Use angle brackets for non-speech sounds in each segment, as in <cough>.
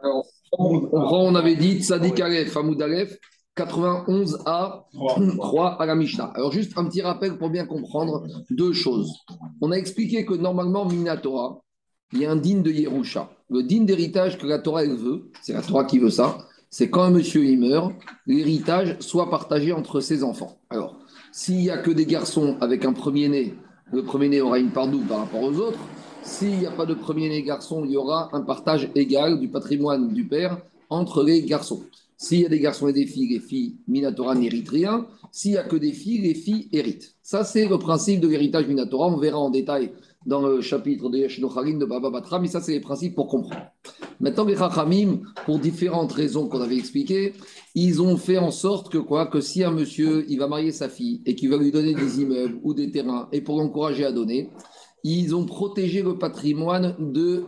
Alors, on, avait dit Tzadik Aleph, Hamoud Aleph, 91 à 3 à la Mishnah. Alors, juste un petit rappel pour bien comprendre deux choses. On a expliqué que normalement, Minatora, il y a un digne de Yerusha. Le digne d'héritage que la Torah elle veut, c'est la Torah qui veut ça, c'est quand un monsieur il meurt, l'héritage soit partagé entre ses enfants. Alors, s'il n'y a que des garçons avec un premier-né, le premier-né aura une part double par rapport aux autres. S'il n'y a pas de premier-né garçon, il y aura un partage égal du patrimoine du père entre les garçons. S'il y a des garçons et des filles, les filles Minatora n'héritent rien. S'il n'y a que des filles, les filles héritent. Ça, c'est le principe de l'héritage Minatora. On verra en détail dans le chapitre de Yashinocharim de Baba Batra, mais ça, c'est les principes pour comprendre. Maintenant, les Chachamim, pour différentes raisons qu'on avait expliquées, ils ont fait en sorte que quoi? Que si un monsieur, il va marier sa fille et qu'il va lui donner des immeubles ou des terrains, et pour l'encourager à donner, ils ont protégé le patrimoine de,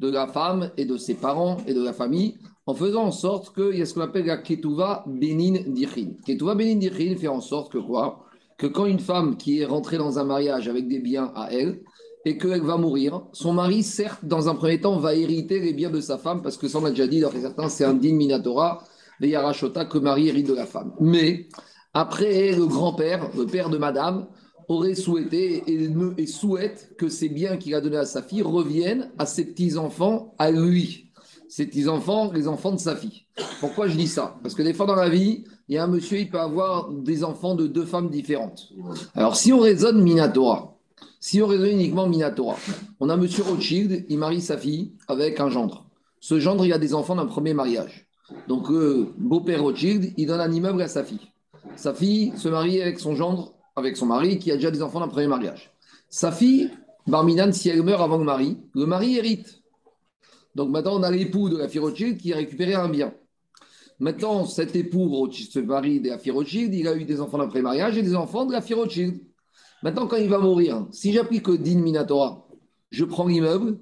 de la femme et de ses parents et de la famille en faisant en sorte qu'il y a ce qu'on appelle la Ketouva Benin Dichin. Ketouva Benin Dichin fait en sorte que quand une femme qui est rentrée dans un mariage avec des biens à elle, et qu'elle va mourir, son mari, certes, dans un premier temps, va hériter les biens de sa femme, parce que ça, on a déjà dit, dans certains, c'est un digne minatora, les Yarashota, que mari hérite de la femme. Mais après, le grand-père, le père de madame, aurait souhaité et, souhaite que ces biens qu'il a donnés à sa fille reviennent à ses petits-enfants, à lui ses petits-enfants, les enfants de sa fille. Pourquoi je dis ça? Parce que des fois dans la vie, il y a un monsieur, il peut avoir des enfants de deux femmes différentes. Alors si on raisonne Minatora, si on raisonne uniquement Minatora, on a monsieur Rothschild, il marie sa fille avec un gendre. Ce gendre, il a des enfants d'un premier mariage. Donc, euh, beau-père Rothschild, il donne un immeuble à sa fille. Sa fille se marie avec son gendre, avec son mari, qui a déjà des enfants d'un premier mariage. Sa fille, Barminan, si elle meurt avant le mari, le mari hérite. Donc maintenant, on a l'époux de la fille Rothschild qui a récupéré un bien. Maintenant, cet époux, ce mari de la fille Rothschild, il a eu des enfants d'après mariage et des enfants de la fille Rothschild. Maintenant, quand il va mourir, si j'applique Din Minatora, je prends l'immeuble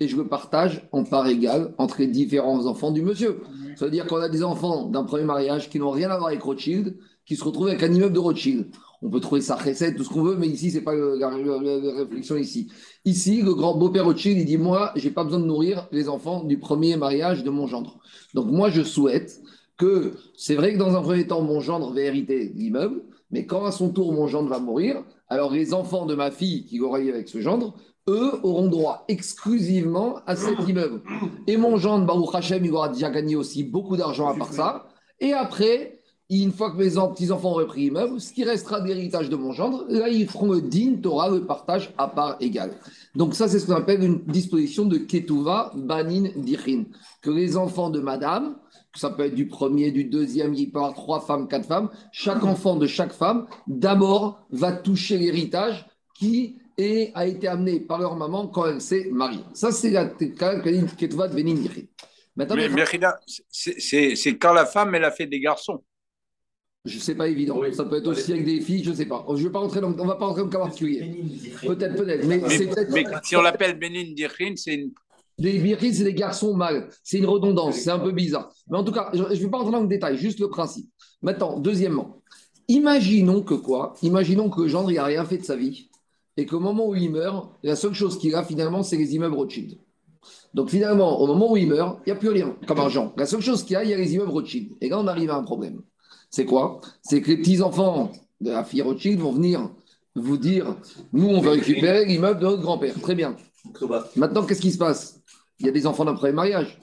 et je le partage en part égale entre les différents enfants du monsieur. Ça veut dire qu'on a des enfants d'un premier mariage qui n'ont rien à voir avec Rothschild, qui se retrouvent avec un immeuble de Rothschild. On peut trouver sa recette, tout ce qu'on veut, mais ici, ce n'est pas la, réflexion ici. Ici, le grand beau-père Rothschild, il dit Moi, je n'ai pas besoin de nourrir les enfants du premier mariage de mon gendre. Donc, moi, je souhaite que c'est vrai que dans un premier temps, mon gendre va hériter l'immeuble, mais quand à son tour, mon gendre va mourir, alors les enfants de ma fille qui aura avec ce gendre, eux auront droit exclusivement à cet immeuble. Et mon gendre, Baruch Hashem, il aura déjà gagné aussi beaucoup d'argent à part ça. Et après, une fois que mes petits-enfants auront pris l'immeuble, ce qui restera d'héritage de mon gendre, là, ils feront le din, Torah, le partage à part égale. Donc ça, c'est ce qu'on appelle une disposition de Ketuva Banin Dichin, que les enfants de madame, ça peut être du premier, du deuxième, il peut y avoir trois femmes, quatre femmes, chaque enfant de chaque femme, d'abord, va toucher l'héritage qui est, a été amené par leur maman quand elle s'est mariée. Ça, c'est la Ketuva Banin. Mais, c'est quand la femme, elle a fait des garçons. Je ne sais pas évident. Ça peut être aussi avec des filles, je ne sais pas. Je vais pas rentrer dans, on ne va pas rentrer dans le cas particulier. Peut-être, peut-être. Mais, mais, si on l'appelle Benin Dirhin, c'est une. Les birkin, c'est des garçons mâles. C'est une redondance. C'est un peu bizarre. Mais en tout cas, je ne vais pas rentrer dans le détail, juste le principe. Maintenant, deuxièmement, imaginons que quoi? Imaginons que le gendre, il n'a rien fait de sa vie. Et qu'au moment où il meurt, la seule chose qu'il a finalement, c'est les immeubles Rothschild. Donc finalement, au moment où il meurt, il n'y a plus rien comme argent. La seule chose qu'il y a, il y a les immeubles Rothschild. Et là, on arrive à un problème c'est quoi? C'est que les petits-enfants de la fille Rothschild vont venir vous dire nous, on veut récupérer l'immeuble de notre grand-père. Très bien. Maintenant, qu'est-ce qui se passe? Il y a des enfants d'un premier mariage.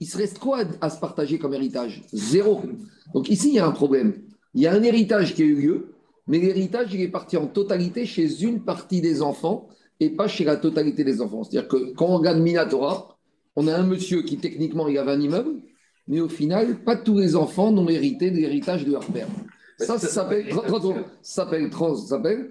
Il se reste quoi à se partager comme héritage? Zéro. Donc ici, il y a un problème. Il y a un héritage qui a eu lieu, mais l'héritage, il est parti en totalité chez une partie des enfants et pas chez la totalité des enfants. C'est-à-dire que quand on regarde Minatora, on a un monsieur qui techniquement il avait un immeuble, mais au final, pas tous les enfants n'ont hérité de l'héritage de leur père. Ça, ça s'appelle, s'appelle, s'appelle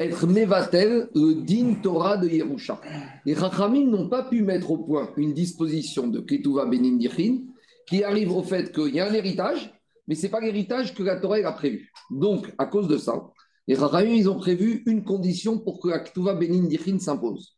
être Mevatel, le din Torah de Yerusha. Les Rachamim n'ont pas pu mettre au point une disposition de Ketuva Benin Dichin qui arrive au fait qu'il y a un héritage, mais ce n'est pas l'héritage que la Torah a prévu. Donc, à cause de ça, les Rachamim, ils ont prévu une condition pour que la Ketuva Benin Dichin s'impose.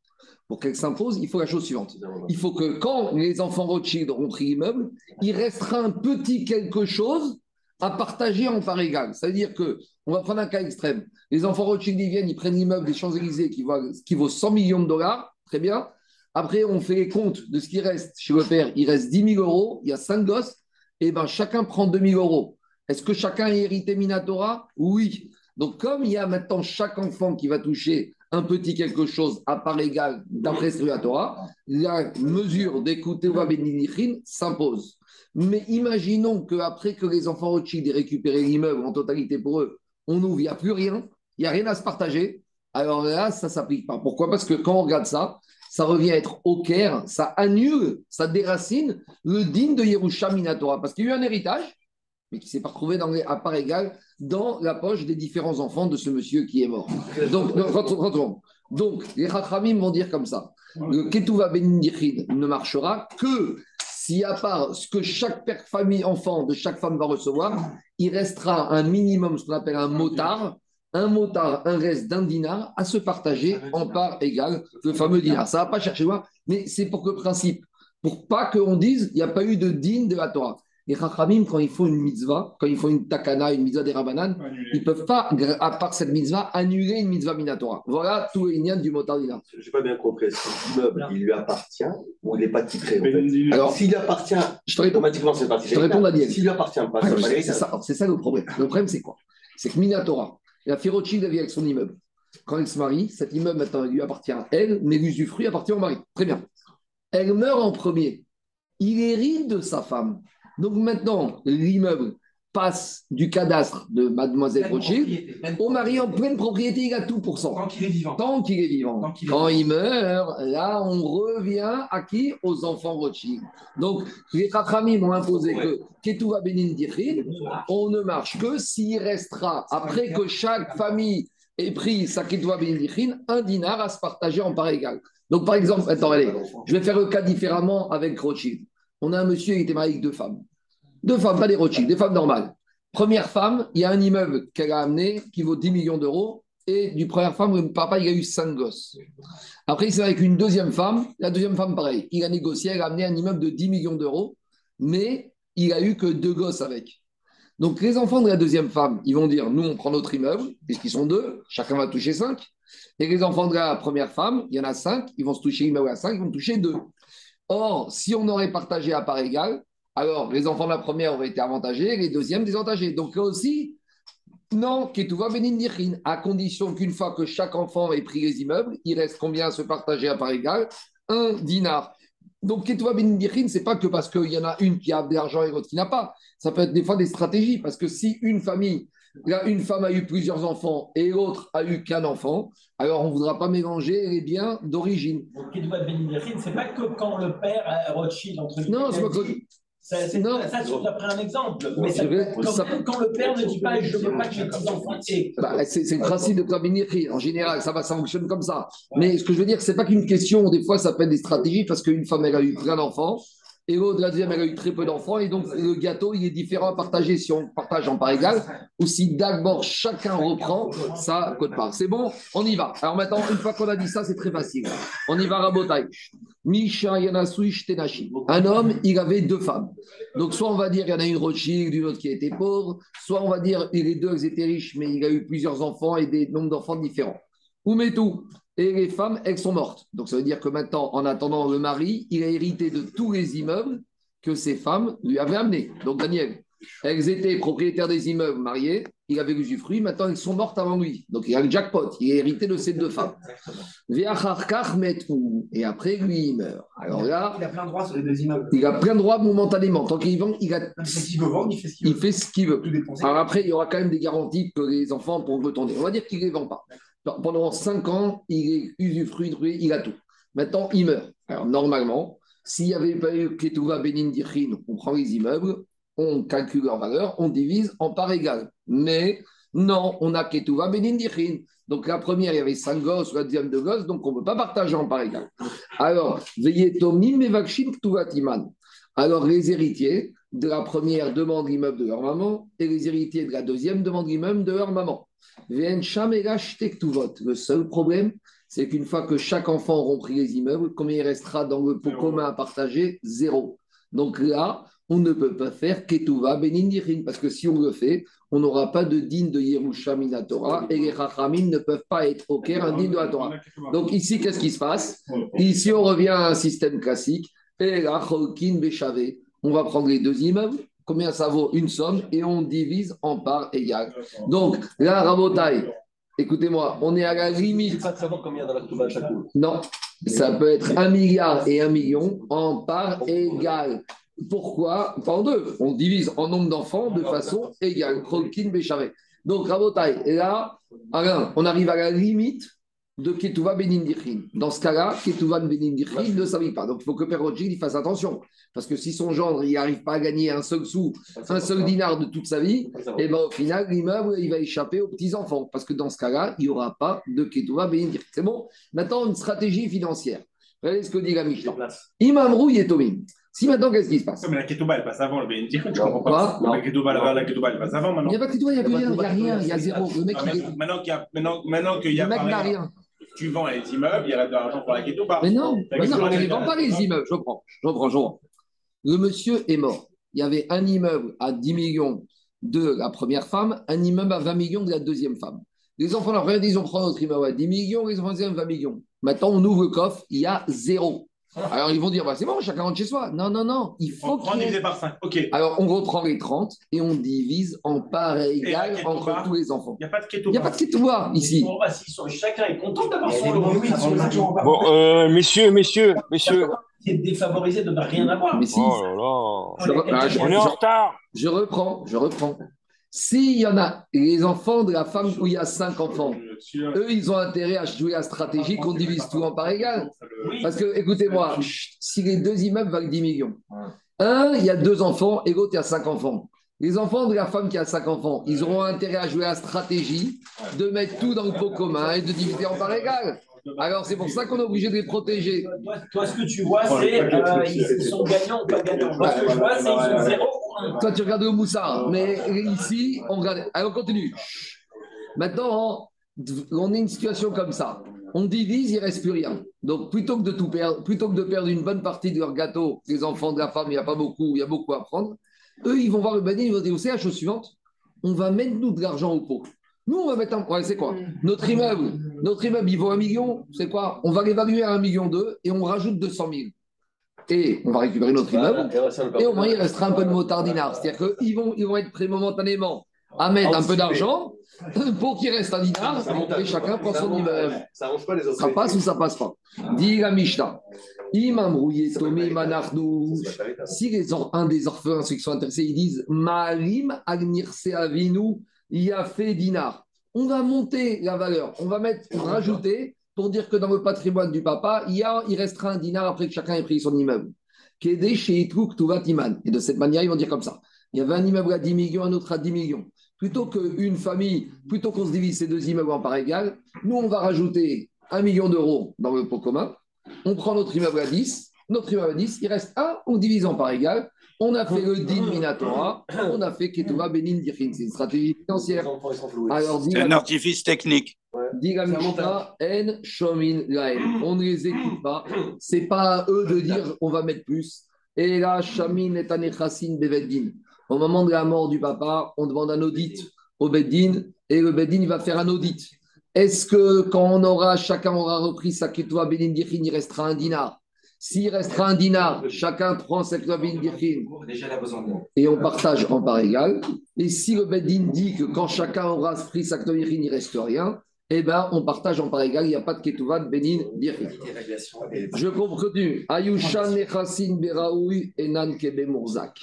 Pour qu'elle s'impose, il faut la chose suivante. Il faut que quand les enfants Rothschild auront pris l'immeuble, il restera un petit quelque chose à partager en part égale. C'est-à-dire que, on va prendre un cas extrême. Les enfants Rothschild, ils viennent, ils prennent l'immeuble des Champs-Élysées qui, qui vaut 100 millions de dollars, très bien. Après, on fait les comptes de ce qui reste chez le père. Il reste 10 000 euros, il y a 5 gosses, et ben chacun prend 2 000 euros. Est-ce que chacun est hérité Minatora? Oui. Donc, comme il y a maintenant chaque enfant qui va toucher un petit quelque chose à part égale d'après ce Torah, la mesure d'écouter Benichin s'impose. Mais imaginons qu'après que les enfants Rothschild aient récupéré l'immeuble en totalité pour eux, on ouvre, il n'y a plus rien, il n'y a rien à se partager. Alors là, ça ne s'applique pas. Pourquoi? Parce que quand on regarde ça, ça revient à être au Caire, ça annule, ça déracine le digne de Yerusha Minatora. Parce qu'il y a eu un héritage, mais qui s'est pas retrouvé dans à part égale dans la poche des différents enfants de ce monsieur qui est mort. Donc, Donc les Chachamim vont dire comme ça le Ketouva Benindichid ne marchera que si, à part ce que chaque père, famille, enfant de chaque femme va recevoir, il restera un minimum, ce qu'on appelle un motard, un motard, un reste d'un dinar à se partager en part égale, le fameux dinar. Ça ne va pas chercher loin, mais c'est pour que principe, pour pas qu'on dise il n'y a pas eu de digne de la Torah. Les Chachamim, quand ils font une mitzvah, quand ils font une takana, une mitzvah des Rabanan, ils ne peuvent pas, à part cette mitzvah, annuler une mitzvah minatora. Voilà tout de du motardina. Je n'ai pas bien compris. Est-ce que l'immeuble, il lui appartient ou il n'est pas titré en fait Alors, s'il appartient, je te réponds, automatiquement, c'est parti. Je te réponds, Daniel. S'il lui appartient pas, c'est ça, c'est ça le problème. Le problème, c'est quoi? C'est que Minatora, la Firochi vit avec son immeuble. Quand elle se marie, cet immeuble maintenant lui appartient à elle, mais l'usufruit appartient au mari. Très bien. Elle meurt en premier. Il hérite de sa femme. Donc maintenant, l'immeuble passe du cadastre de mademoiselle Rothschild au mari en pleine propriété, il a tout pour cent. Tant qu'il est vivant. Tant qu'il est vivant. Quand il meurt, là, on revient à qui? Aux enfants Rothschild. Donc, les Chachamim m'ont imposé que Ketouva Benin on ne marche que s'il restera, après que chaque famille ait pris sa Ketouva Benin un dinar à se partager en part égale. Donc, par exemple, attends, allez, je vais faire le cas différemment avec Rothschild. On a un monsieur qui était marié avec deux femmes. Deux femmes, pas des Rothschild, des femmes normales. Première femme, il y a un immeuble qu'elle a amené qui vaut 10 millions d'euros. Et du première femme, le papa, il a eu cinq gosses. Après, il s'est avec une deuxième femme. La deuxième femme, pareil. Il a négocié, elle a amené un immeuble de 10 millions d'euros. Mais il a eu que deux gosses avec. Donc, les enfants de la deuxième femme, ils vont dire Nous, on prend notre immeuble, puisqu'ils sont deux, chacun va toucher cinq. Et les enfants de la première femme, il y en a cinq, ils vont se toucher l'immeuble à cinq, ils vont toucher deux. Or, si on aurait partagé à part égale, alors les enfants de la première auraient été avantagés, les deuxièmes désavantagés. Donc là aussi, non, Ketouva Benin à condition qu'une fois que chaque enfant ait pris les immeubles, il reste combien à se partager à part égale? Un dinar. Donc Ketouva Benin ce n'est pas que parce qu'il y en a une qui a de l'argent et l'autre qui n'a pas. Ça peut être des fois des stratégies, parce que si une famille Là, une femme a eu plusieurs enfants et l'autre a eu qu'un enfant. Alors, on ne voudra pas mélanger les biens d'origine. Donc, c'est pas que quand le père a Rothschild entre Non, c'est pas que. Ça, c'est, ça, tu as pris un exemple. Mais ça, quand, le père ne dit pas je ne veux pas que mes petits-enfants bah, c'est, c'est le principe de Kabiniri. En général, ça va, ça fonctionne comme ça. Mais ce que je veux dire, c'est pas qu'une question, des fois, ça peut être des stratégies parce qu'une femme, elle a eu plein d'enfants et l'autre, la deuxième, elle a eu très peu d'enfants. Et donc, le gâteau, il est différent à partager si on partage en part égale ou si d'abord chacun reprend, ça ne coûte pas. C'est bon? On y va. Alors maintenant, une fois qu'on a dit ça, c'est très facile. On y va, Rabotai. Tenashi. Un homme, il avait deux femmes. Donc, soit on va dire il y en a une Rothschild, une autre qui était pauvre, soit on va dire les deux étaient riches, mais il a eu plusieurs enfants et des nombres d'enfants différents. Ou tout et les femmes, elles sont mortes. Donc ça veut dire que maintenant, en attendant le mari, il a hérité de tous les immeubles que ses femmes lui avaient amenés. Donc Daniel, elles étaient propriétaires des immeubles mariés, il avait usufruit, maintenant elles sont mortes avant lui. Donc il a le jackpot, il a hérité de ces deux femmes. Et après, lui, il meurt. Alors là, il a plein de droits sur les deux immeubles. Il a plein de droits momentanément. Tant qu'il vend, il, a... il fait ce qu'il veut. Alors après, il y aura quand même des garanties que les enfants pourront retourner. On va dire qu'il ne les vend pas. Pendant 5 ans, il est usufruit, il a tout. Maintenant, il meurt. Alors, normalement, s'il n'y avait pas eu Ketouva Benin on prend les immeubles, on calcule leur valeur, on divise en parts égales. Mais non, on a Ketouva Benin Donc, la première, il y avait 5 gosses, la deuxième, 2 gosses, donc on ne peut pas partager en parts égales. Alors, Veyetomim Mevakshim. Alors, les héritiers de la première demandent l'immeuble de leur maman et les héritiers de la deuxième demandent l'immeuble de leur maman. Le seul problème, c'est qu'une fois que chaque enfant aura pris les immeubles, combien il restera dans le pot commun à partager? Zéro. Donc là, on ne peut pas faire Ketouva Benin parce que si on le fait, on n'aura pas de din de Yerusha Minatora et les Chachamim ne peuvent pas être au Caire un din de la Torah. Donc ici, qu'est-ce qui se passe? Ici, on revient à un système classique. Et là, on va prendre les deux immeubles, combien ça vaut une somme, et on divise en parts égales. Donc là, Rabotai, écoutez-moi, on est à la limite. pas de savoir combien dans la chaque Non, ça peut être un milliard et un million en parts égales. Pourquoi? Pas en deux. On divise en nombre d'enfants de façon égale. Donc, Rabotai, là, Alain, on arrive à la limite de Ketouva Benindirchin. Dans ce cas-là, Ketouva Benindirchin ne s'arrive pas. Donc il faut que Père Rothschild fasse attention. Parce que si son gendre il n'arrive pas à gagner un seul sou, un seul dinar de toute sa vie, et eh ben, au final, l'immeuble il va échapper aux petits-enfants. Parce que dans ce cas-là, il n'y aura pas de Ketouva Benindirchin. C'est bon? Maintenant, une stratégie financière. Regardez ce que dit la Mishnah? Imam et Tomim. Si maintenant, qu'est-ce qui se passe? Mais la Ketouba, elle passe avant le BND. Je comprends pas. La Ketouba, la Ketouba, elle passe avant maintenant. Il n'y a pas de Ketouba, il n'y a, rien. Il n'y a rien. Il y a zéro. Le mec, Maintenant qu'il y a. Maintenant qu'il y a. Le mec n'a rien tu vends les immeubles, il reste de l'argent pour la Ketouba. Mais non, mais non on ne vend pas les immeubles. Je reprends, je reprends, je reprends. Le monsieur est mort. Il y avait un immeuble à 10 millions de la première femme, un immeuble à 20 millions de la deuxième femme. Les enfants, leur frère, ils ont pris notre immeuble à 10 millions, les enfants, ils ont 20 millions. Maintenant, on ouvre le coffre, il y a zéro. Alors ils vont dire, bah, c'est bon, chacun rentre chez soi. Non, non, non, il faut qu'on divisé par 5. Ok. Alors on reprend les 30 et on divise en parts égales entre tous les enfants. Il n'y a pas de ketouba. Il n'y a pas de ketouba ici. Bon, bah, si chacun est content d'avoir son lot. Bon, euh, messieurs, messieurs, messieurs. C'est défavorisé de ne rien avoir. Mais si. Oh là là. Je, on est en retard. Je reprends, je reprends. S'il y en a, les enfants de la femme où il y a cinq enfants, eux, ils ont intérêt à jouer la stratégie qu'on divise tout en part égale. Parce que, écoutez-moi, si les deux immeubles valent 10 millions, un, il y a deux enfants et l'autre, il y a cinq enfants. Les enfants de la femme qui a cinq enfants, ils auront intérêt à jouer la stratégie de mettre tout dans le pot commun et de diviser en part égale. Alors, c'est pour ça qu'on est obligé de les protéger. Toi, ce que tu vois, c'est euh, ils sont gagnants ou pas gagnants. Moi, ce que je vois, c'est qu'ils sont zéro toi, tu regardes le moussard. Mais ici, on regarde. Allez, on continue. Maintenant, on est une situation comme ça. On divise, il ne reste plus rien. Donc, plutôt que de tout perdre, plutôt que de perdre une bonne partie de leur gâteau, les enfants de la femme, il n'y a pas beaucoup, il y a beaucoup à prendre. Eux, ils vont voir le banni, ils vont dire, vous savez, la chose suivante, on va mettre nous de l'argent au pot. Nous, on va mettre un. Ouais, c'est quoi? Notre immeuble, notre immeuble, il vaut un million. C'est quoi? On va l'évaluer à un million deux et on rajoute 200 000 et on va récupérer notre immeuble, et au moins il restera un peu de motardinard. C'est-à-dire qu'ils vont, ils vont être prêts momentanément à mettre un peu d'argent <laughs> pour qu'il reste un dinar, et chacun prend son immeuble. Ça pas les autres. Ça passe ou ça passe pas Dit la Mishnah. Si les un des orphelins, ceux qui sont intéressés, ils disent Marim Agnirse Avinu fait Dinar. On va monter la valeur, on va mettre, rajouter pour dire que dans le patrimoine du papa, il, y a, il restera un dinar après que chacun ait pris son immeuble. Et de cette manière, ils vont dire comme ça. Il y avait un immeuble à 10 millions, un autre à 10 millions. Plutôt qu'une famille, plutôt qu'on se divise ces deux immeubles en part égale, nous, on va rajouter un million d'euros dans le pot commun. On prend notre immeuble à 10, notre immeuble à 10, il reste un, on divise en part égale. On a fait le din Minatora, on a fait Ketouva Benin Dirhin. C'est une stratégie financière. C'est un artifice technique. En Shomin On ne les écoute pas. C'est pas à eux de dire on va mettre plus. Et là, Shamin est Beveddin. Au moment de la mort du papa, on demande un audit au Beddin et le Beddin va faire un audit. Est-ce que quand on aura, chacun aura repris sa Ketouva Benin Dirhin, il restera un dinar? S'il restera un dinar, chacun prend cette Rabin et on partage en part égale. Et si le Bedin dit que quand chacun aura pris sa il ne reste rien, eh bien, on partage en part égale, il n'y a pas de Ketouvat, Benin, Dirhin. Je continue. Ayushan Nechasin Beraoui Enan Kebe Mourzak.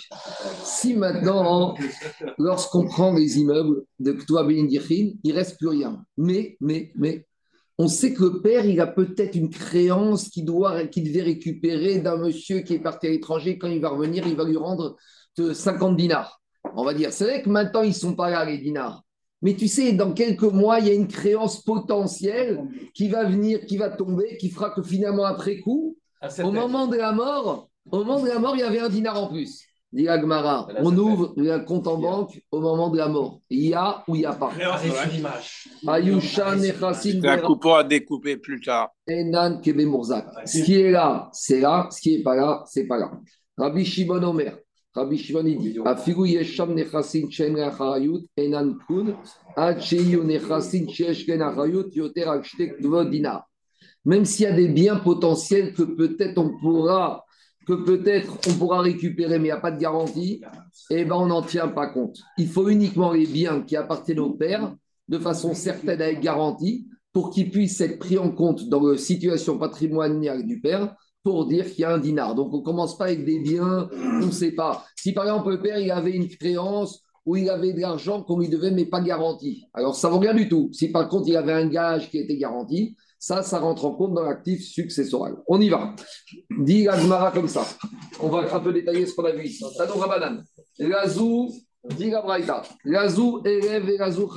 Si maintenant, lorsqu'on prend les immeubles de Ketouvat, Benin, Dirhin, il ne reste plus rien. Mais, mais, mais, on sait que le père, il a peut-être une créance qu'il doit, qu'il devait récupérer d'un monsieur qui est parti à l'étranger. Quand il va revenir, il va lui rendre 50 dinars. On va dire, c'est vrai que maintenant, ils ne sont pas là, les dinars. Mais tu sais, dans quelques mois, il y a une créance potentielle qui va venir, qui va tomber, qui fera que finalement, après coup, au moment de la mort, au moment de la mort, il y avait un dinar en plus. Dit Agmara, on ouvre un compte en banque au moment de la mort. Il y a ou il n'y a pas Ayushan C'est un coupon à découper plus tard. Ce qui est là, c'est là. Ce qui n'est pas là, c'est pas là. Rabbi Shimon Omer. Afigu yesham nechasin chen enan kun ad sheyu nechasin shesh ken achayut yoter dinar. Même s'il y a des biens potentiels que peut-être on pourra que peut-être on pourra récupérer, mais il n'y a pas de garantie, eh ben on n'en tient pas compte. Il faut uniquement les biens qui appartiennent au père de façon certaine avec garantie pour qu'ils puissent être pris en compte dans la situation patrimoniale du père pour dire qu'il y a un dinar. Donc on ne commence pas avec des biens, on ne sait pas. Si par exemple le père il avait une créance où il avait de l'argent qu'on lui devait mais pas garanti, alors ça ne vaut rien du tout. Si par contre il avait un gage qui était garanti, ça, ça rentre en compte dans l'actif successoral. On y va. Dit Agmara comme ça. On va un peu détailler ce qu'on a vu ici. Tano Rabanan. Lazou, dit Gabraïta. Lazou, élève et Lazou,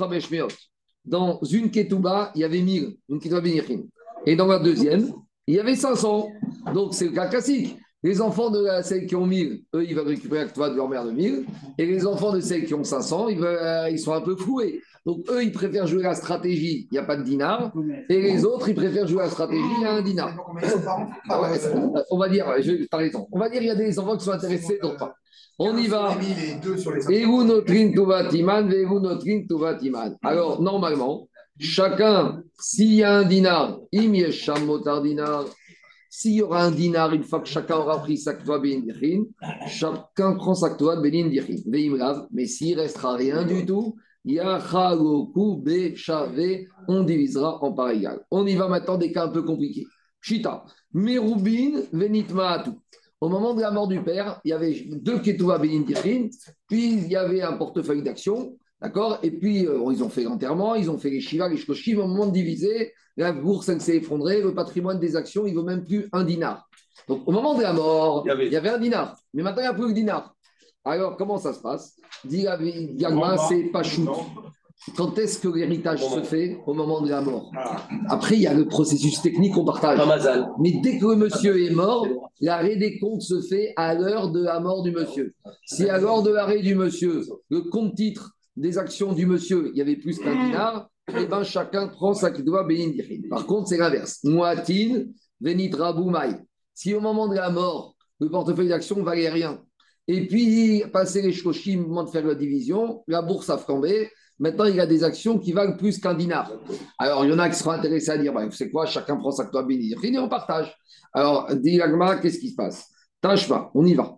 Dans une Ketouba, il y avait 1000, une Ketouba Benichin. Et dans la deuxième, il y avait 500. Donc c'est le cas classique. Les enfants de celles qui ont 1000, eux, ils veulent récupérer la de leur mère de 1000. Et les enfants de celles qui ont 500, ils, veulent, euh, ils sont un peu floués. Donc, eux, ils préfèrent jouer la stratégie, il n'y a pas de dinar. Et les autres, ils préfèrent jouer la stratégie, il y a un dinar. Ah on va dire, je. On va dire qu'il y a des enfants qui sont intéressés, d'autres pas. On y va. Et vous, notre Alors, normalement, chacun, s'il y a un dinar, motar dinar, s'il y aura un dinar, une fois que chacun aura pris sa ktoa chacun prend sa ktoa benin Mais s'il restera rien du tout, on divisera en part égale. On y va maintenant des cas un peu compliqués. Chita, Merubin, Venitmaatu. Au moment de la mort du père, il y avait deux Ketouva Benindirin, puis il y avait un portefeuille d'actions, d'accord? Et puis euh, ils ont fait l'enterrement, ils ont fait les Shiva, les Shkoshim. Au moment de diviser, la bourse s'est effondrée, le patrimoine des actions, il ne vaut même plus un dinar. Donc au moment de la mort, il y avait, un dinar, mais maintenant il n'y a plus que dinar. Alors comment ça se passe? Yagma, c'est pas chou. Quand est-ce que l'héritage se fait? Au moment de la mort. Ah. Après, il y a le processus technique qu'on partage. Mais dès que le monsieur est mort, l'arrêt des comptes se fait à l'heure de la mort du monsieur. Si à l'heure de l'arrêt du monsieur, le compte titre des actions du monsieur, il y avait plus qu'un dinar, eh ben chacun prend sa doit bénir. Par contre, c'est l'inverse. Moatin, venit raboumaï. Si au moment de la mort, le portefeuille d'actions valait rien, et puis, passer les shoshim, moment de faire la division, la bourse a flambé. Maintenant, il y a des actions qui valent plus qu'un dinar. Alors, il y en a qui seront intéressés à dire, bah, c'est quoi, chacun prend sa toi bénir. Fini, on partage. Alors, dit qu'est-ce qui se passe? Pas, on y va.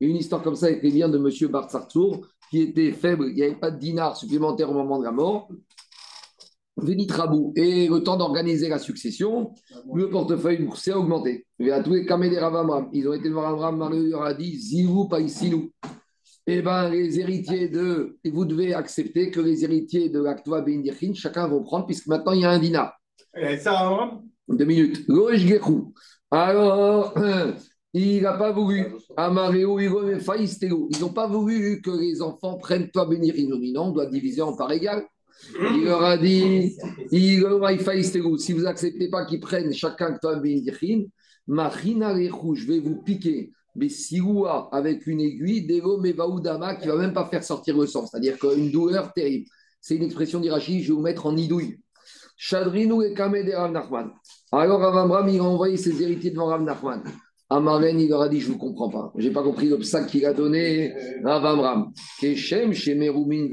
Une histoire comme ça avec les biens de M. Bartsartsour, qui était faible, il n'y avait pas de dinar supplémentaire au moment de la mort. Rabou. Et le temps d'organiser la succession, le portefeuille a augmenté. Et à tous les Kamé Ravamram, ils ont été voir Avram, Marie leur a dit Zilou, pas ici, Eh bien, les héritiers de. Et vous devez accepter que les héritiers de l'Aktoa Ben chacun vont prendre, puisque maintenant il y a un dinar. Et ça, Deux minutes. Alors, <clears throat> il n'a pas voulu. Amareo, Ils n'ont pas voulu que les enfants prennent toi Ben Non, on doit diviser en parts égales. Il leur a dit si vous n'acceptez pas qu'ils prennent chacun je vais vous piquer mais siroua avec une aiguille, Dego Mevaoudama qui ne va même pas faire sortir le sang, c'est-à-dire qu'une douleur terrible. C'est une expression d'Irachi, je vais vous mettre en idouille. Shadrinou et Kamede Rav Nachman. Alors Rav il a envoyé ses héritiers devant Rav Nachman. Amaren, il leur a dit, je ne comprends pas. Je n'ai pas compris le sac qu'il a donné à Vamram. Keshem, Meroumin,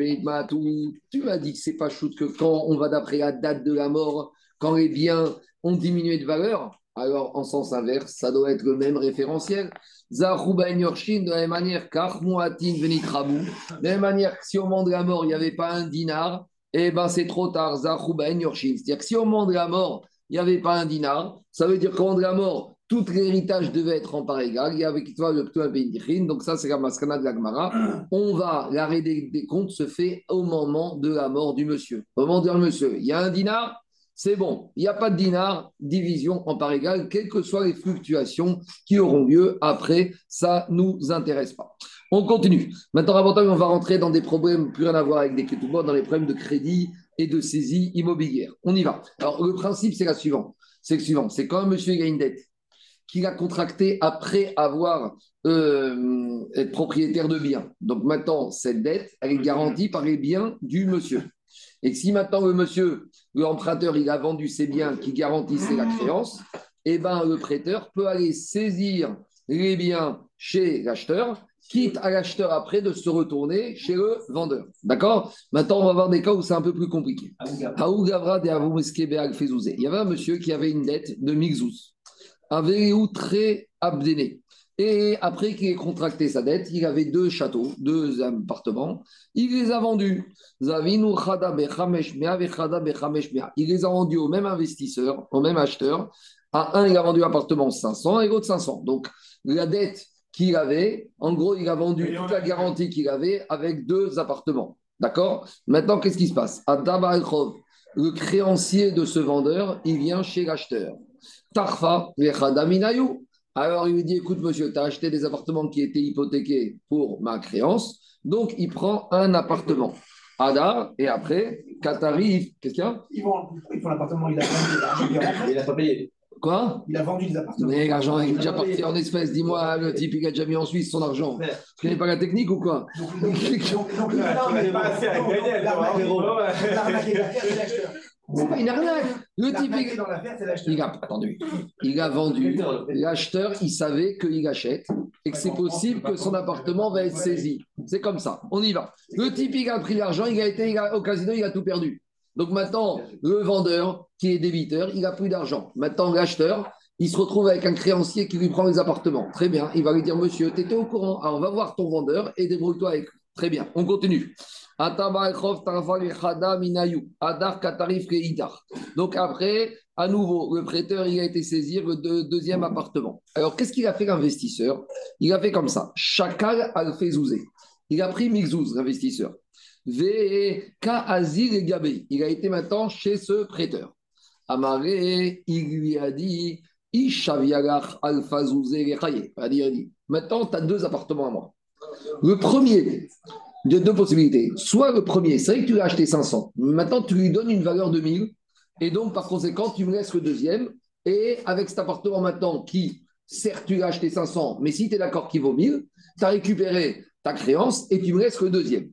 tu m'as dit que c'est pas chouette que quand on va d'après la date de la mort, quand les biens ont diminué de valeur, alors en sens inverse, ça doit être le même référentiel. Ben Yorshin, de la même manière, Karmouatin Venitrabou, de la même manière si au moment de la mort, il n'y avait pas un dinar, eh ben c'est trop tard, Ben Yorshin. C'est-à-dire que si au moment de la mort, il n'y avait pas un dinar, ça veut dire qu'au moment de la mort, tout l'héritage devait être en part égale. Il y avait toi le Donc, ça, c'est la maskana de l'Agmara. <clears throat> On va, l'arrêt des, des, comptes se fait au moment de la mort du monsieur. Au moment de la monsieur, il y a un dinar, c'est bon. Il n'y a pas de dinar, division en part égale, quelles que soient les fluctuations qui auront lieu après, ça ne nous intéresse pas. On continue. Maintenant, avant on va rentrer dans des problèmes plus rien à voir avec des ketubot, dans les problèmes de crédit et de saisie immobilière. On y va. Alors, le principe, c'est la suivante. C'est le suivant. C'est quand un monsieur a une dette qu'il a contracté après avoir euh, être propriétaire de biens. Donc maintenant, cette dette, elle est garantie par les biens du monsieur. Et si maintenant le monsieur, l'emprunteur, il a vendu ses biens qui garantissaient la créance, eh ben, le prêteur peut aller saisir les biens chez l'acheteur, quitte à l'acheteur après de se retourner chez le vendeur. D'accord? Maintenant, on va voir des cas où c'est un peu plus compliqué. Il y avait un monsieur qui avait une dette de Mixous, où très abdéné. Et après qu'il ait contracté sa dette, il avait deux châteaux, deux appartements. Il les a vendus. Il les a vendus au même investisseur, au même acheteur. À un, il a vendu l'appartement 500 et l'autre 500. Donc, la dette qu'il avait, en gros, il a vendu toute la garantie qu'il avait avec deux appartements. D'accord? Maintenant, qu'est-ce qui se passe? À le créancier de ce vendeur, il vient chez l'acheteur. Tarfa, alors il lui dit écoute, monsieur, tu as acheté des appartements qui étaient hypothéqués pour ma créance, donc il prend un appartement. Ada, et après, Qatari, qu'est-ce qu'il y a Ils font l'appartement, il a vendu, il n'a pas payé. Quoi Il a vendu des appartements. Mais l'argent est déjà parti en espèces. Dis-moi, le type, il a déjà mis en Suisse son argent. Tu connais pas la technique ou quoi Donc, gagner. C'est pas une arnaque. Le type, il, a, attendez, il a vendu. L'acheteur, il savait qu'il achète et que c'est possible que son appartement va être saisi. C'est comme ça. On y va. Le type, il a pris l'argent, il a été au casino, il a tout perdu. Donc maintenant, le vendeur, qui est débiteur, il a plus d'argent. Maintenant, l'acheteur, il se retrouve avec un créancier qui lui prend les appartements. Très bien. Il va lui dire, monsieur, tu étais au courant. Alors, va voir ton vendeur et débrouille-toi avec lui. Très bien. On continue. Donc après, à nouveau, le prêteur, il a été saisir le deuxième appartement. Alors, qu'est-ce qu'il a fait l'investisseur? Il a fait comme ça. Chakal al. Il a pris Mixouz, l'investisseur. Il a été maintenant chez ce prêteur. Amaré, il lui a dit Maintenant, tu as deux appartements à moi. Le premier, il y a deux possibilités. Soit le premier, c'est vrai que tu l'as acheté 500. Maintenant, tu lui donnes une valeur de 1000. Et donc, par conséquent, tu me laisses le deuxième. Et avec cet appartement maintenant qui, certes, tu l'as acheté 500, mais si tu es d'accord qu'il vaut 1000, tu as récupéré ta créance et tu me laisses le deuxième.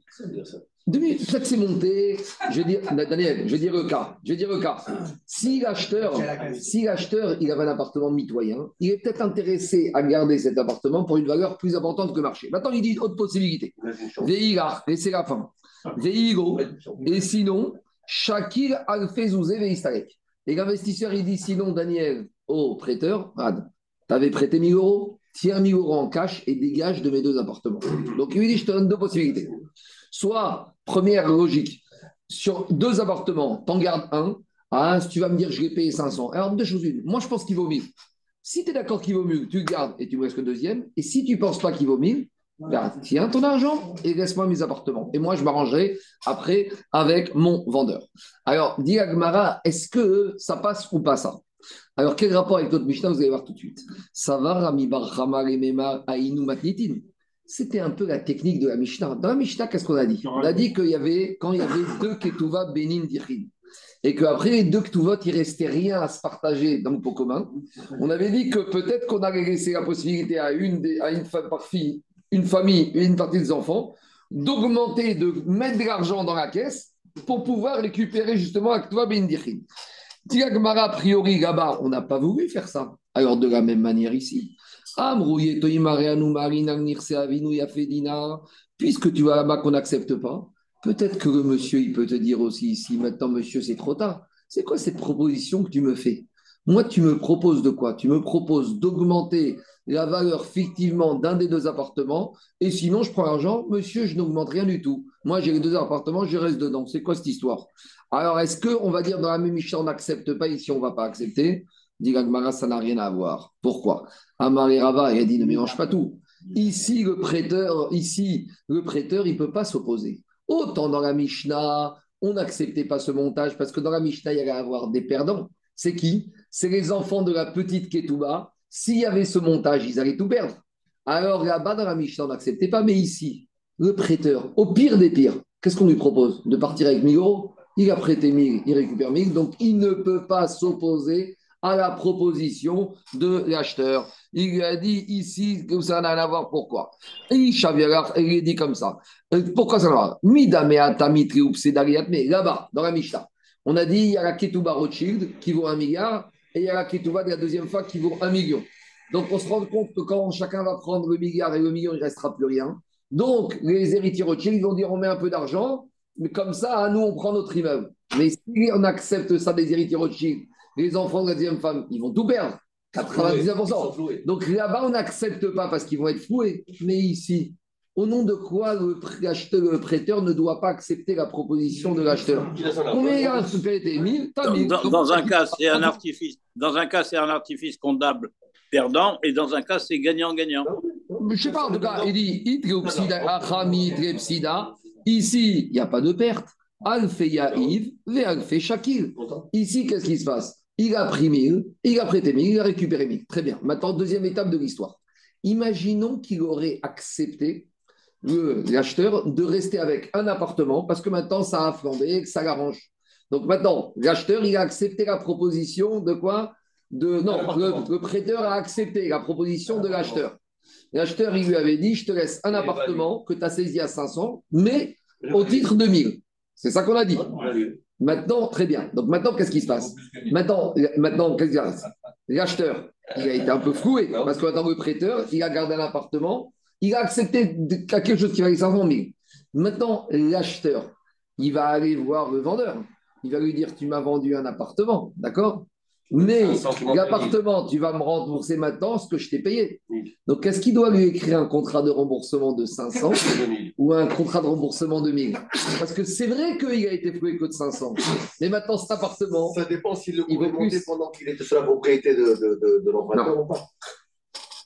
Peut-être c'est monté. Je vais dire, Daniel, je vais dire le cas. Je vais dire le cas. Si l'acheteur, si l'acheteur, il avait un appartement mitoyen, il est peut-être intéressé à garder cet appartement pour une valeur plus importante que le marché. Maintenant, il dit autre possibilité. Veïga, et c'est la fin. Veigo, et sinon, Shakir al-Fezouzé Veistarek. Et l'investisseur, il dit sinon, Daniel, au prêteur, tu avais prêté 1000 euros, tiens 1000 euros en cash et dégage de mes deux appartements. Donc, il lui dit, je te donne deux possibilités. Soit, première logique, sur deux appartements, t'en gardes un. Ah, tu vas me dire, je vais payer 500. Alors, deux choses. Une. Moi, je pense qu'il vaut 1000. Si tu es d'accord qu'il vaut mieux, tu gardes et tu me restes le deuxième. Et si tu ne penses pas qu'il vaut 1000, ben, tiens ton argent et laisse-moi mes appartements. Et moi, je m'arrangerai après avec mon vendeur. Alors, dit Agmara, est-ce que ça passe ou pas ça? Alors, quel rapport avec notre Mishnah? Vous allez voir tout de suite. Ça va, Rami Bar Ainu Matnitin c'était un peu la technique de la Mishnah. Dans la Mishnah, qu'est-ce qu'on a dit? On a dit qu'il y avait, quand il y avait deux Ketouva Benin Dichin, et qu'après les deux Ketuvot, il restait rien à se partager dans le pot commun, on avait dit que peut-être qu'on allait laisser la possibilité à une, famille et une partie des enfants d'augmenter, de mettre de l'argent dans la caisse pour pouvoir récupérer justement la Ketouva Benin Dichin. Tiagmara, a priori, là-bas, on n'a pas voulu faire ça. Alors, de la même manière ici. Puisque tu vas là-bas qu'on n'accepte pas, peut-être que le monsieur, il peut te dire aussi ici, maintenant, monsieur, c'est trop tard. C'est quoi cette proposition que tu me fais? Moi, tu me proposes de quoi? Tu me proposes d'augmenter la valeur fictivement d'un des deux appartements, et sinon, je prends l'argent, monsieur, je n'augmente rien du tout. Moi, j'ai les deux appartements, je reste dedans. C'est quoi cette histoire? Alors, est-ce qu'on va dire dans la même on n'accepte pas, ici, on ne va pas accepter? Dit ça n'a rien à voir. Pourquoi? Amar et Rava, il a dit ne mélange pas tout. Ici, le prêteur, ici, le prêteur, il ne peut pas s'opposer. Autant dans la Mishnah, on n'acceptait pas ce montage parce que dans la Mishnah, il y allait avoir des perdants. C'est qui? C'est les enfants de la petite Ketouba. S'il y avait ce montage, ils allaient tout perdre. Alors là-bas, dans la Mishnah, on n'acceptait pas. Mais ici, le prêteur, au pire des pires, qu'est-ce qu'on lui propose? De partir avec 1000 euros? Il a prêté 1000, il récupère 1000. Donc, il ne peut pas s'opposer à la proposition de l'acheteur. Il lui a dit ici que ça n'a rien à voir. Pourquoi? Il lui dit comme ça. Euh, pourquoi ça n'a rien à voir? Là-bas, dans la Mishnah, on a dit il y a la Ketouba Rothschild qui vaut un milliard et il y a la Ketouva de la deuxième fois qui vaut 1 million. Donc, on se rend compte que quand chacun va prendre le milliard et le million, il ne restera plus rien. Donc, les héritiers Rothschild, ils vont dire on met un peu d'argent, mais comme ça, nous, on prend notre immeuble. Mais si on accepte ça des héritiers Rothschild, les enfants de la deuxième femme, ils vont tout perdre. 99%. Donc là-bas, on n'accepte pas parce qu'ils vont être floués. Mais ici, au nom de quoi le, le prêteur ne doit pas accepter la proposition de l'acheteur? Combien il a dans, dans, un cas, c'est un artifice. Dans un cas, c'est un artifice comptable perdant, et dans un cas, c'est gagnant-gagnant. Je ne sais pas, en tout cas, il dit Ici, il n'y a pas de perte. Alfe Shakil. Ici, qu'est-ce qui se passe? Il a pris 1000, il a prêté 1000, il a récupéré 1000. Très bien. Maintenant, deuxième étape de l'histoire. Imaginons qu'il aurait accepté l'acheteur de rester avec un appartement parce que maintenant ça a flambé, que ça l'arrange. Donc maintenant, l'acheteur, il a accepté la proposition de quoi? De, Non, le, prêteur a accepté la proposition de l'acheteur. L'acheteur, il lui avait dit, je te laisse un appartement que tu as saisi à 500, mais au titre de 1000. C'est ça qu'on a dit. Maintenant, très bien. Donc maintenant, qu'est-ce qui se passe Maintenant, maintenant qu'est-ce qui se passe L'acheteur, il a été un peu floué parce que maintenant le prêteur, il a gardé un appartement, il a accepté quelque chose qui valait 500 000. Maintenant, l'acheteur, il va aller voir le vendeur. Il va lui dire Tu m'as vendu un appartement, d'accord? Mais l'appartement, tu vas me rembourser maintenant ce que je t'ai payé. Donc, est-ce qu'il doit lui écrire un contrat de remboursement de 500 ou un contrat de remboursement de 1000 Parce que c'est vrai qu'il a été floué que de 500. Mais maintenant, cet appartement. Ça dépend s'il le pouvait monter pendant qu'il était sur la propriété de, de, de, l'emprunteur ou pas.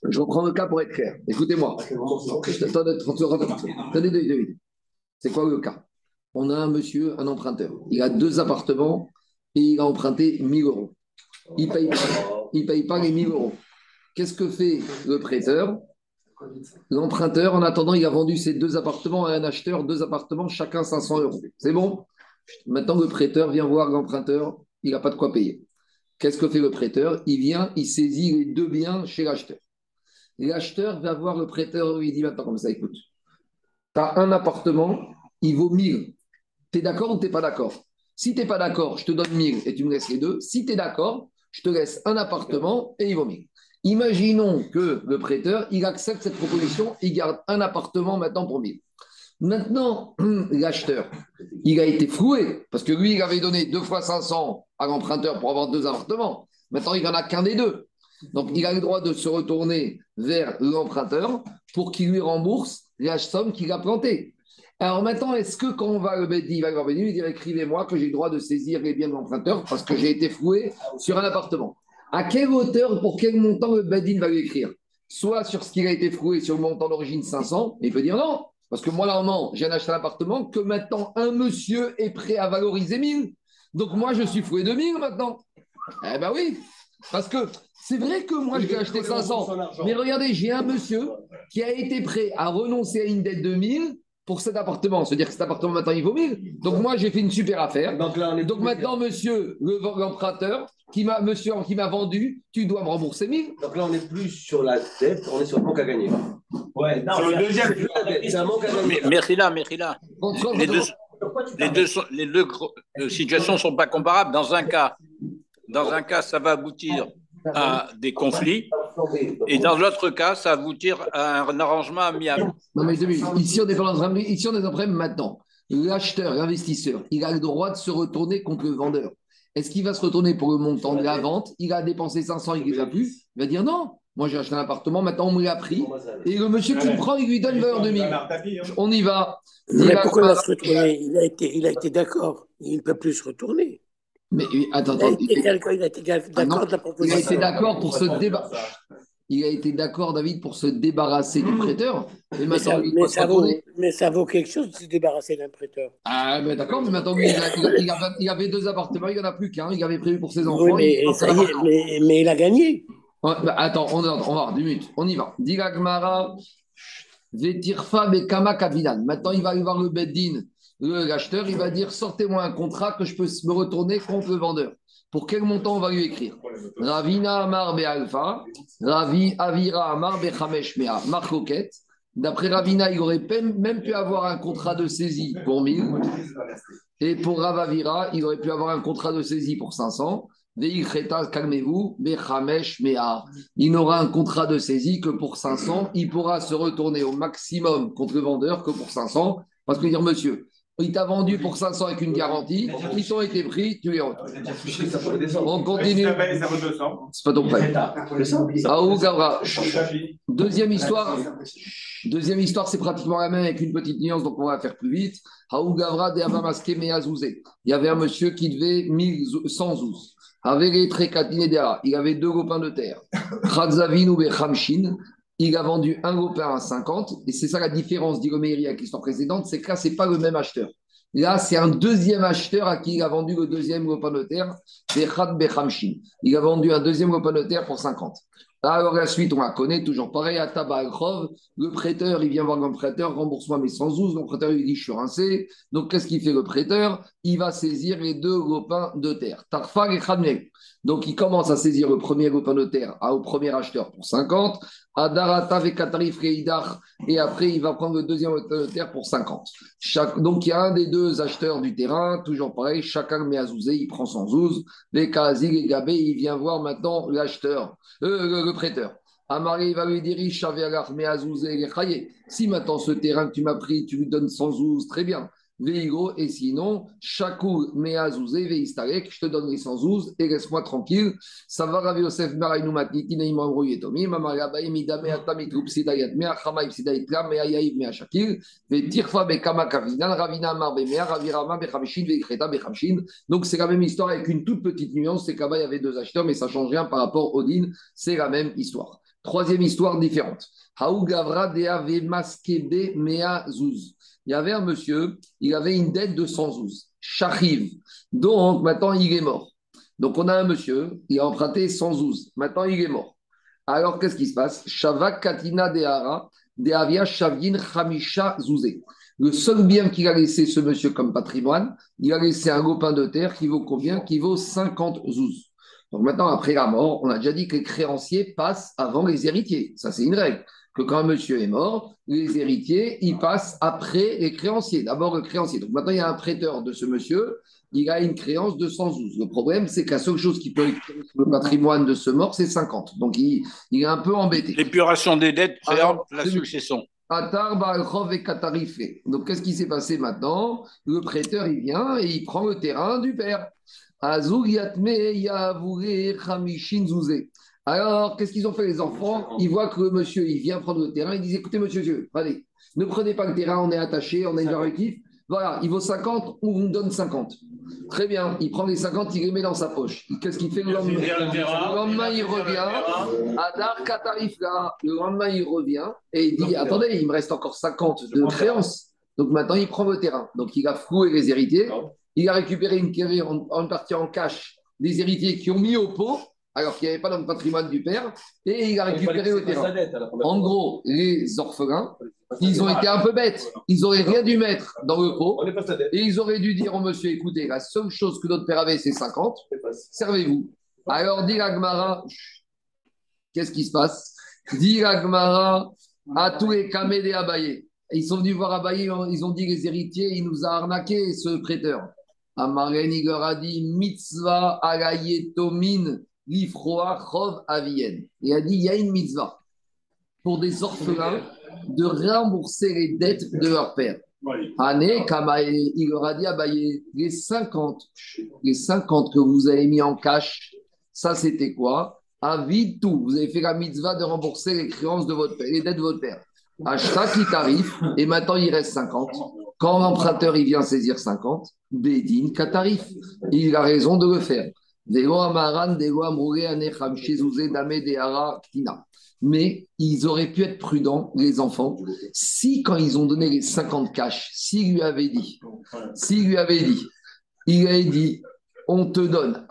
Je reprends le cas pour être clair. Écoutez-moi. Attendez, C'est quoi le cas? On a un monsieur, un emprunteur. Il a deux appartements et il a emprunté 1000 euros il ne paye, pas, les 1000 euros. Qu'est-ce que fait le prêteur? L'emprunteur, en attendant, il a vendu ses deux appartements à un acheteur, deux appartements, chacun 500 euros. C'est bon? Maintenant, le prêteur vient voir l'emprunteur, il n'a pas de quoi payer. Qu'est-ce que fait le prêteur? Il vient, il saisit les deux biens chez l'acheteur. L'acheteur va voir le prêteur, il dit maintenant comme ça, écoute, tu as un appartement, il vaut 1000. Tu es d'accord ou tu n'es pas d'accord? Si tu n'es pas d'accord, je te donne 1000 et tu me laisses les deux. Si tu es d'accord, je te laisse un appartement et il 1000. Imaginons que le prêteur, il accepte cette proposition, il garde un appartement maintenant pour 1000. Maintenant, <clears throat> l'acheteur, il a été floué parce que lui, il avait donné deux fois 500 à l'emprunteur pour avoir deux appartements. Maintenant, il n'en a qu'un des deux. Donc, il a le droit de se retourner vers l'emprunteur pour qu'il lui rembourse la somme qu'il a plantée. Alors maintenant, est-ce que quand on va le il va venir, il dire écrivez-moi que j'ai le droit de saisir les biens de l'emprunteur parce que j'ai été floué sur un appartement. À quelle hauteur, pour quel montant le Bedin va lui écrire? Soit sur ce qu'il a été floué sur le montant d'origine 500, mais il peut dire non, parce que moi, normalement, j'ai acheté un appartement que maintenant un monsieur est prêt à valoriser 1000. Donc moi, je suis floué de 1000 maintenant. Eh ben oui, parce que c'est vrai que moi, je vais acheter 500. Mais regardez, j'ai un monsieur qui a été prêt à renoncer à une dette de 1000 pour cet appartement. C'est-à-dire que cet appartement, maintenant, il vaut 1000. Donc, moi, j'ai fait une super affaire. Donc, maintenant, monsieur, l'emprunteur, qui m'a, monsieur qui m'a vendu, tu dois me rembourser 1000. Donc là, on n'est plus sur la dette, on est sur le manque à gagner. Ouais, non, sur le deuxième. C'est un manque à gagner. Merci là, merci là. Les deux, les deux, les deux euh, situations ne sont pas comparables. Dans un cas, dans un cas, ça va aboutir à des conflits. Et dans l'autre cas, ça aboutir à un arrangement amiable. Non, mais ici, on est dans ici, on est dans maintenant. L'acheteur, l'investisseur, il a le droit de se retourner contre le vendeur. Est-ce qu'il va se retourner pour le montant de la vente? Il a dépensé 500, il ne les a plus. Il va dire non. Moi, j'ai acheté un appartement, maintenant on me l'a pris. Et le monsieur qui me prend, il lui donne une valeur de 1000. On y va. Mais pourquoi il va se retourner? Il a été, il a été d'accord. Il ne peut plus se retourner. Mais attends, attends. Il a été d'accord la proposition. Il a été d'accord pour se débarrasser. Il a été d'accord, David, pour se débarrasser du prêteur. Mais, ça, mais, ça vaut, mais, ça, vaut, quelque chose de se débarrasser d'un prêteur. Ah, mais d'accord, mais maintenant, il, il, avait deux appartements, il n'y en a plus qu'un, il avait prévu pour ses enfants. Oui, mais, ça y est, mais, il a gagné. Ouais, bah, attends, on, on va voir, deux minutes, on y va. Digagmara, Vetirfa, Bekama, Kavidan. Maintenant, il va aller voir le Beddin l'acheteur, il va dire sortez-moi un contrat que je peux me retourner contre le vendeur. Pour quel montant on va lui écrire Ravina Amar Alpha, Ravi Avira Amar Bechamesh Mea, Marcoquette. D'après Ravina, il aurait même pu avoir un contrat de saisie pour 1000. Et pour Ravavira, il aurait pu avoir un contrat de saisie pour 500. calmez-vous, Il n'aura un contrat de saisie que pour 500. Il pourra se retourner au maximum contre le vendeur que pour 500. Parce que dire, monsieur, il t'a vendu pour 500 avec une garantie, ils ont été pris, tu les retournes. On continue. C'est pas ton prêt. Gavra. Deuxième histoire. Deuxième histoire, c'est pratiquement la même avec une petite nuance, donc on va faire plus vite. Gavra de Il y avait un monsieur qui devait 1100 zouz. Il avait deux copains de terre. Il a vendu un lopin à 50. Et c'est ça la différence d'Igoméry avec l'histoire précédente, c'est que là, ce n'est pas le même acheteur. Là, c'est un deuxième acheteur à qui il a vendu le deuxième lopin de terre, Il a vendu un deuxième lopin de terre pour 50. Alors la suite, on la connaît, toujours pareil, à Tabakrov, le prêteur, il vient voir le prêteur, rembourse-moi mes 112, le prêteur il dit je suis rincé, donc qu'est-ce qu'il fait le prêteur? Il va saisir les deux lopins de terre, Tarfag et Khamnek. Donc il commence à saisir le premier lopin de terre au premier acheteur pour 50, à Darata Katarif et après il va prendre le deuxième terre pour 50. donc il y a un des deux acheteurs du terrain, toujours pareil, chacun met à zouzé, il prend son zouz, les Kazig et Gabé, il vient voir maintenant l'acheteur, euh, prêteur. Amaré va lui dire Si maintenant ce terrain que tu m'as pris, tu lui donnes 100 zouz, très bien. Et sinon, Shakou Meazouzé, Veistarek, je te donne les 100 zouz et laisse-moi tranquille. Ça va Rav Yosef. Donc c'est la même histoire avec une toute petite nuance, c'est qu'avant il y avait deux acheteurs, mais ça change rien par rapport au din, c'est la même histoire. Troisième histoire différente. Haou Gavra Maskebe Mea il y avait un monsieur, il avait une dette de 112. Chahiv. Donc, maintenant, il est mort. Donc, on a un monsieur, il a emprunté 112. Maintenant, il est mort. Alors, qu'est-ce qui se passe? Shavak Katina Dehara, Dehavia Shavin Hamisha Zouzé. Le seul bien qu'il a laissé ce monsieur comme patrimoine, il a laissé un lopin de terre qui vaut combien? Qui vaut 50 zouz. Donc maintenant, après la mort, on a déjà dit que les créanciers passent avant les héritiers. Ça, c'est une règle que quand un monsieur est mort, les héritiers, ils passent après les créanciers. D'abord le créancier. Donc maintenant, il y a un prêteur de ce monsieur, il a une créance de 112. Le problème, c'est que la seule chose qui peut le patrimoine de ce mort, c'est 50. Donc il, est un peu embêté. L'épuration des dettes ferme la succession. Donc qu'est-ce qui s'est passé maintenant? Le prêteur, il vient et il prend le terrain du père. Alors, qu'est-ce qu'ils ont fait les enfants? Ils voient que le monsieur, il vient prendre le terrain, ils disent écoutez, monsieur, allez, ne prenez pas le terrain, on est attaché, on a une directive. Voilà, il vaut 50, on vous donne 50. Très bien, il prend les 50, il les met dans sa poche. Qu'est-ce qu'il fait le lendemain? Le lendemain, il revient. Adar Katarif là, le lendemain, il revient et il dit attendez, il me reste encore 50 de créances. Donc maintenant, il prend le terrain. Donc il a floué les héritiers. Il a récupéré une, une partie en cash des héritiers qui ont mis au pot alors qu'il n'y avait pas dans le patrimoine du père, et il a récupéré le terrain. En gros, les orphelins, ils ont été un peu bêtes. Ils n'auraient rien dû mettre dans le pot, et ils auraient dû dire au monsieur, écoutez, la seule chose que notre père avait, c'est 50, servez-vous. Alors, dit Agmara, qu'est-ce qui se passe? Dit Agmara, à tous les Kamédé Abaye. Ils sont venus voir Abaye, ils ont dit les héritiers, il nous a arnaqué, ce prêteur. Amaren, il leur a dit, mitzvah l'Ifroa Chov Avien. Il a dit il y a une mitzvah pour des orphelins de rembourser les dettes de leur père. Année, Kamae, il leur a dit les 50, les 50 que vous avez mis en cash, ça c'était quoi? Avis tout. Vous avez fait la mitzvah de rembourser les créances de votre père, les dettes de votre père. Achat qui tarif, et maintenant il reste 50. Quand l'emprunteur il vient saisir 50, Bédine, tarif. Il a raison de le faire. Mais ils auraient pu être prudents, les enfants, si quand ils ont donné les 50 cash, s'il lui avait dit, s'il lui avait dit, il avait dit, on te donne,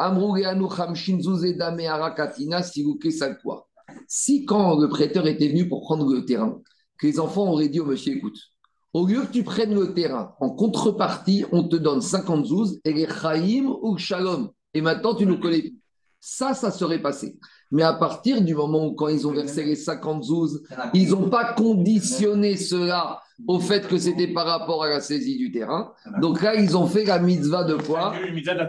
si quand le prêteur était venu pour prendre le terrain, que les enfants auraient dit au monsieur, écoute, au lieu que tu prennes le terrain, en contrepartie, on te donne 50 zouz et les chaim ou shalom. Et maintenant, tu nous connais. Ça, ça serait passé. Mais à partir du moment où, quand ils ont versé les 50 zouz, ils n'ont pas conditionné cela au fait que c'était par rapport à la saisie du terrain. Donc là, ils ont fait la mitzvah de quoi?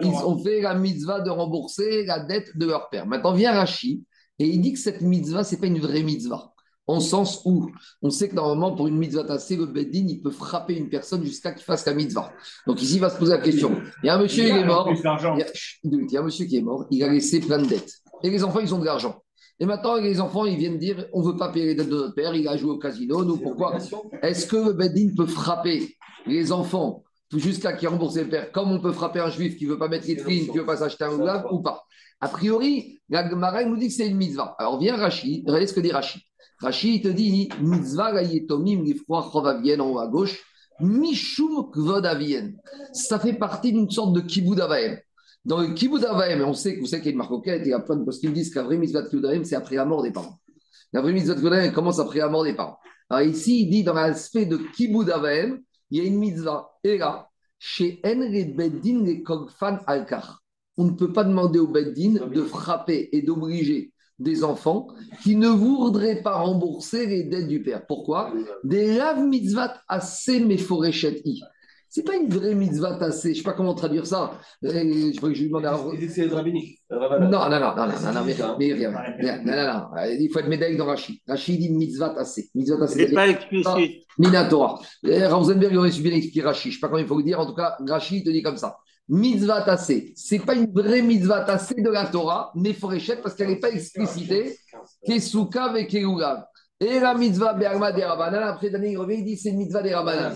Ils ont fait la mitzvah de rembourser la dette de leur père. Maintenant vient Rachid et il dit que cette mitzvah, ce n'est pas une vraie mitzvah. En sens où on sait que normalement, pour une mitzvah tassée, le Beddin, il peut frapper une personne jusqu'à qu'il fasse la mitzvah. Donc ici, il va se poser la question. Il y a un monsieur, qui est mort. Il y, a, un monsieur qui est mort, il a laissé plein de dettes. Et les enfants, ils ont de l'argent. Et maintenant, les enfants, ils viennent dire on ne veut pas payer les dettes de notre père, il a joué au casino, nous, pourquoi? Est-ce que le Beddin peut frapper les enfants jusqu'à qu'ils remboursent le père, comme on peut frapper un juif qui ne veut pas mettre les trines, qui ne veut pas s'acheter un ou pas? A priori, la Gemara nous dit que c'est une mitzvah. Alors vient Rachid, regardez ce que dit Rachid. Rachid te dit mitzvah la yetomim en haut à gauche, mishum kvod Ça fait partie d'une sorte de kibbud avaim. Dans le kibbud avaim, on sait que vous savez qu'il y a une marcoquette, il y a plein de postes qui me disent que la mitzvah de kibbud c'est après la mort des parents. La vraie mitzvah de kibbud commence après la mort des parents. Alors ici, il dit dans l'aspect de kibbud avaim, il y a une mitzvah. Et là, chez Enre Beddin les Kogfan Alkar, on ne peut pas demander au Beddin de frapper et d'obliger des enfants qui ne voudraient pas rembourser les dettes du père. Pourquoi? Des lav mitzvat assez meforechet i. C'est pas une vraie mitzvah assez, je sais pas comment traduire ça. Je crois que je lui demande à. C'est rabbinique. Non, non, non, non, non, non, mais, mais, non, non, non, il faut être médaille dans Rachid. Rachid dit mitzvah assez. Mitzvah assez. C'est pas explicite. Minatora. Ramsenberg aurait su bien expliquer Rachid. Je sais pas comment il faut vous dire. En tout cas, Rachid te dit comme ça mitzvah tassé. Ce n'est pas une vraie mitzvah tassé de la Torah, mais foréchette parce qu'elle n'est pas explicitée. Kesuka avec Et la mitzvah Berma des Rabanan, après Daniel il revient, il dit c'est une mitzvah des Rabanan.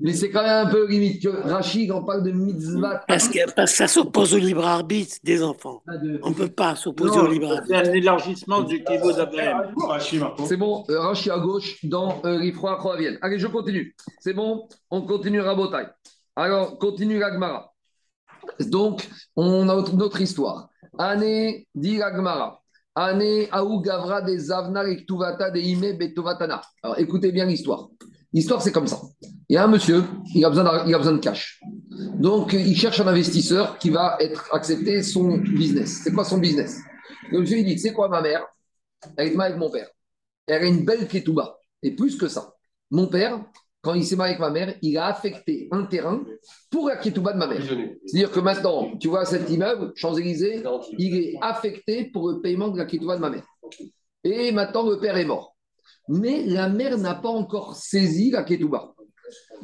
Mais c'est quand même un peu limite que Rachid en parle de mitzvah. Parce que, parce que ça s'oppose au libre arbitre des enfants. On ne peut pas s'opposer au libre arbitre. C'est un élargissement du kibbutz d'Abraham. C'est bon, euh, Rachid à gauche dans euh, Rifroa Allez, je continue. C'est bon, on continue Rabotai. Alors, continue l'Agmara. Donc, on a une autre histoire. Année d'Iragmara. Année Aou Gavra des Avna et de Ime Betovatana. Alors, écoutez bien l'histoire. L'histoire, c'est comme ça. Il y a un monsieur, il a besoin de, il a besoin de cash. Donc, il cherche un investisseur qui va accepté son business. C'est quoi son business? Le monsieur, il dit C'est quoi ma mère? Elle est avec mon père. Elle a une belle ketouba. Et plus que ça, mon père, quand il s'est marié avec ma mère, il a affecté un terrain pour la ketouba de ma mère. C'est-à-dire que maintenant, tu vois cet immeuble, Champs-Élysées, il est affecté pour le paiement de la ketouba de ma mère. Et maintenant, le père est mort. Mais la mère n'a pas encore saisi la ketouba.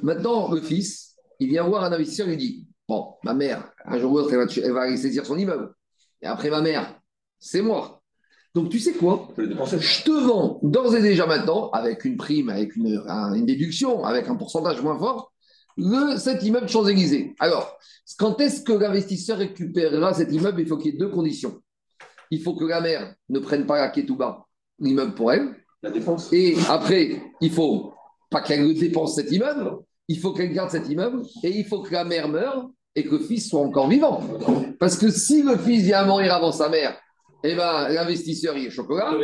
Maintenant, le fils, il vient voir un investisseur et lui dit Bon, ma mère, un jour ou l'autre, elle va, aller saisir son immeuble. Et après, ma mère, c'est moi. Donc, tu sais quoi? Je te vends d'ores et déjà maintenant, avec une prime, avec une, déduction, avec un pourcentage moins fort, le, cet immeuble Champs-Élysées. Alors, quand est-ce que l'investisseur récupérera cet immeuble? Il faut qu'il y ait deux conditions. Il faut que la mère ne prenne pas la Ketouba, l'immeuble pour elle. La dépense. Et après, il faut pas qu'elle dépense cet immeuble, il faut qu'elle garde cet immeuble, et il faut que la mère meure et que le fils soit encore vivant. Parce que si le fils vient à mourir avant sa mère, eh ben, l'investisseur, il est chocolat.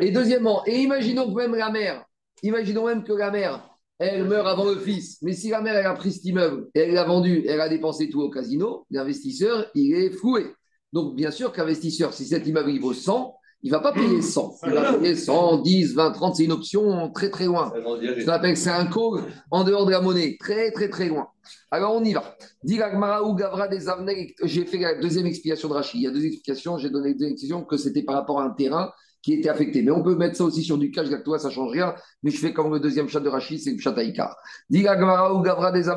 Et deuxièmement, et imaginons que même la mère, imaginons même que la mère, elle meurt avant le fils. Mais si la mère, elle a pris cet immeuble et elle l'a vendu, elle a dépensé tout au casino, l'investisseur, il est floué. Donc, bien sûr qu'investisseur, si cet immeuble, il vaut 100, il ne va pas payer 100. Il va payer 100, 10, 20, 30. C'est une option très, très loin. C'est un call en dehors de la monnaie. Très, très, très loin. Alors, on y va. Gavra des J'ai fait la deuxième explication de Rachid. Il y a deux explications. J'ai donné deux explications que c'était par rapport à un terrain qui était affecté. Mais on peut mettre ça aussi sur du cash toi, ça ne change rien. Mais je fais comme le deuxième chat de Rachid, c'est le chat Aïkar. Gavra des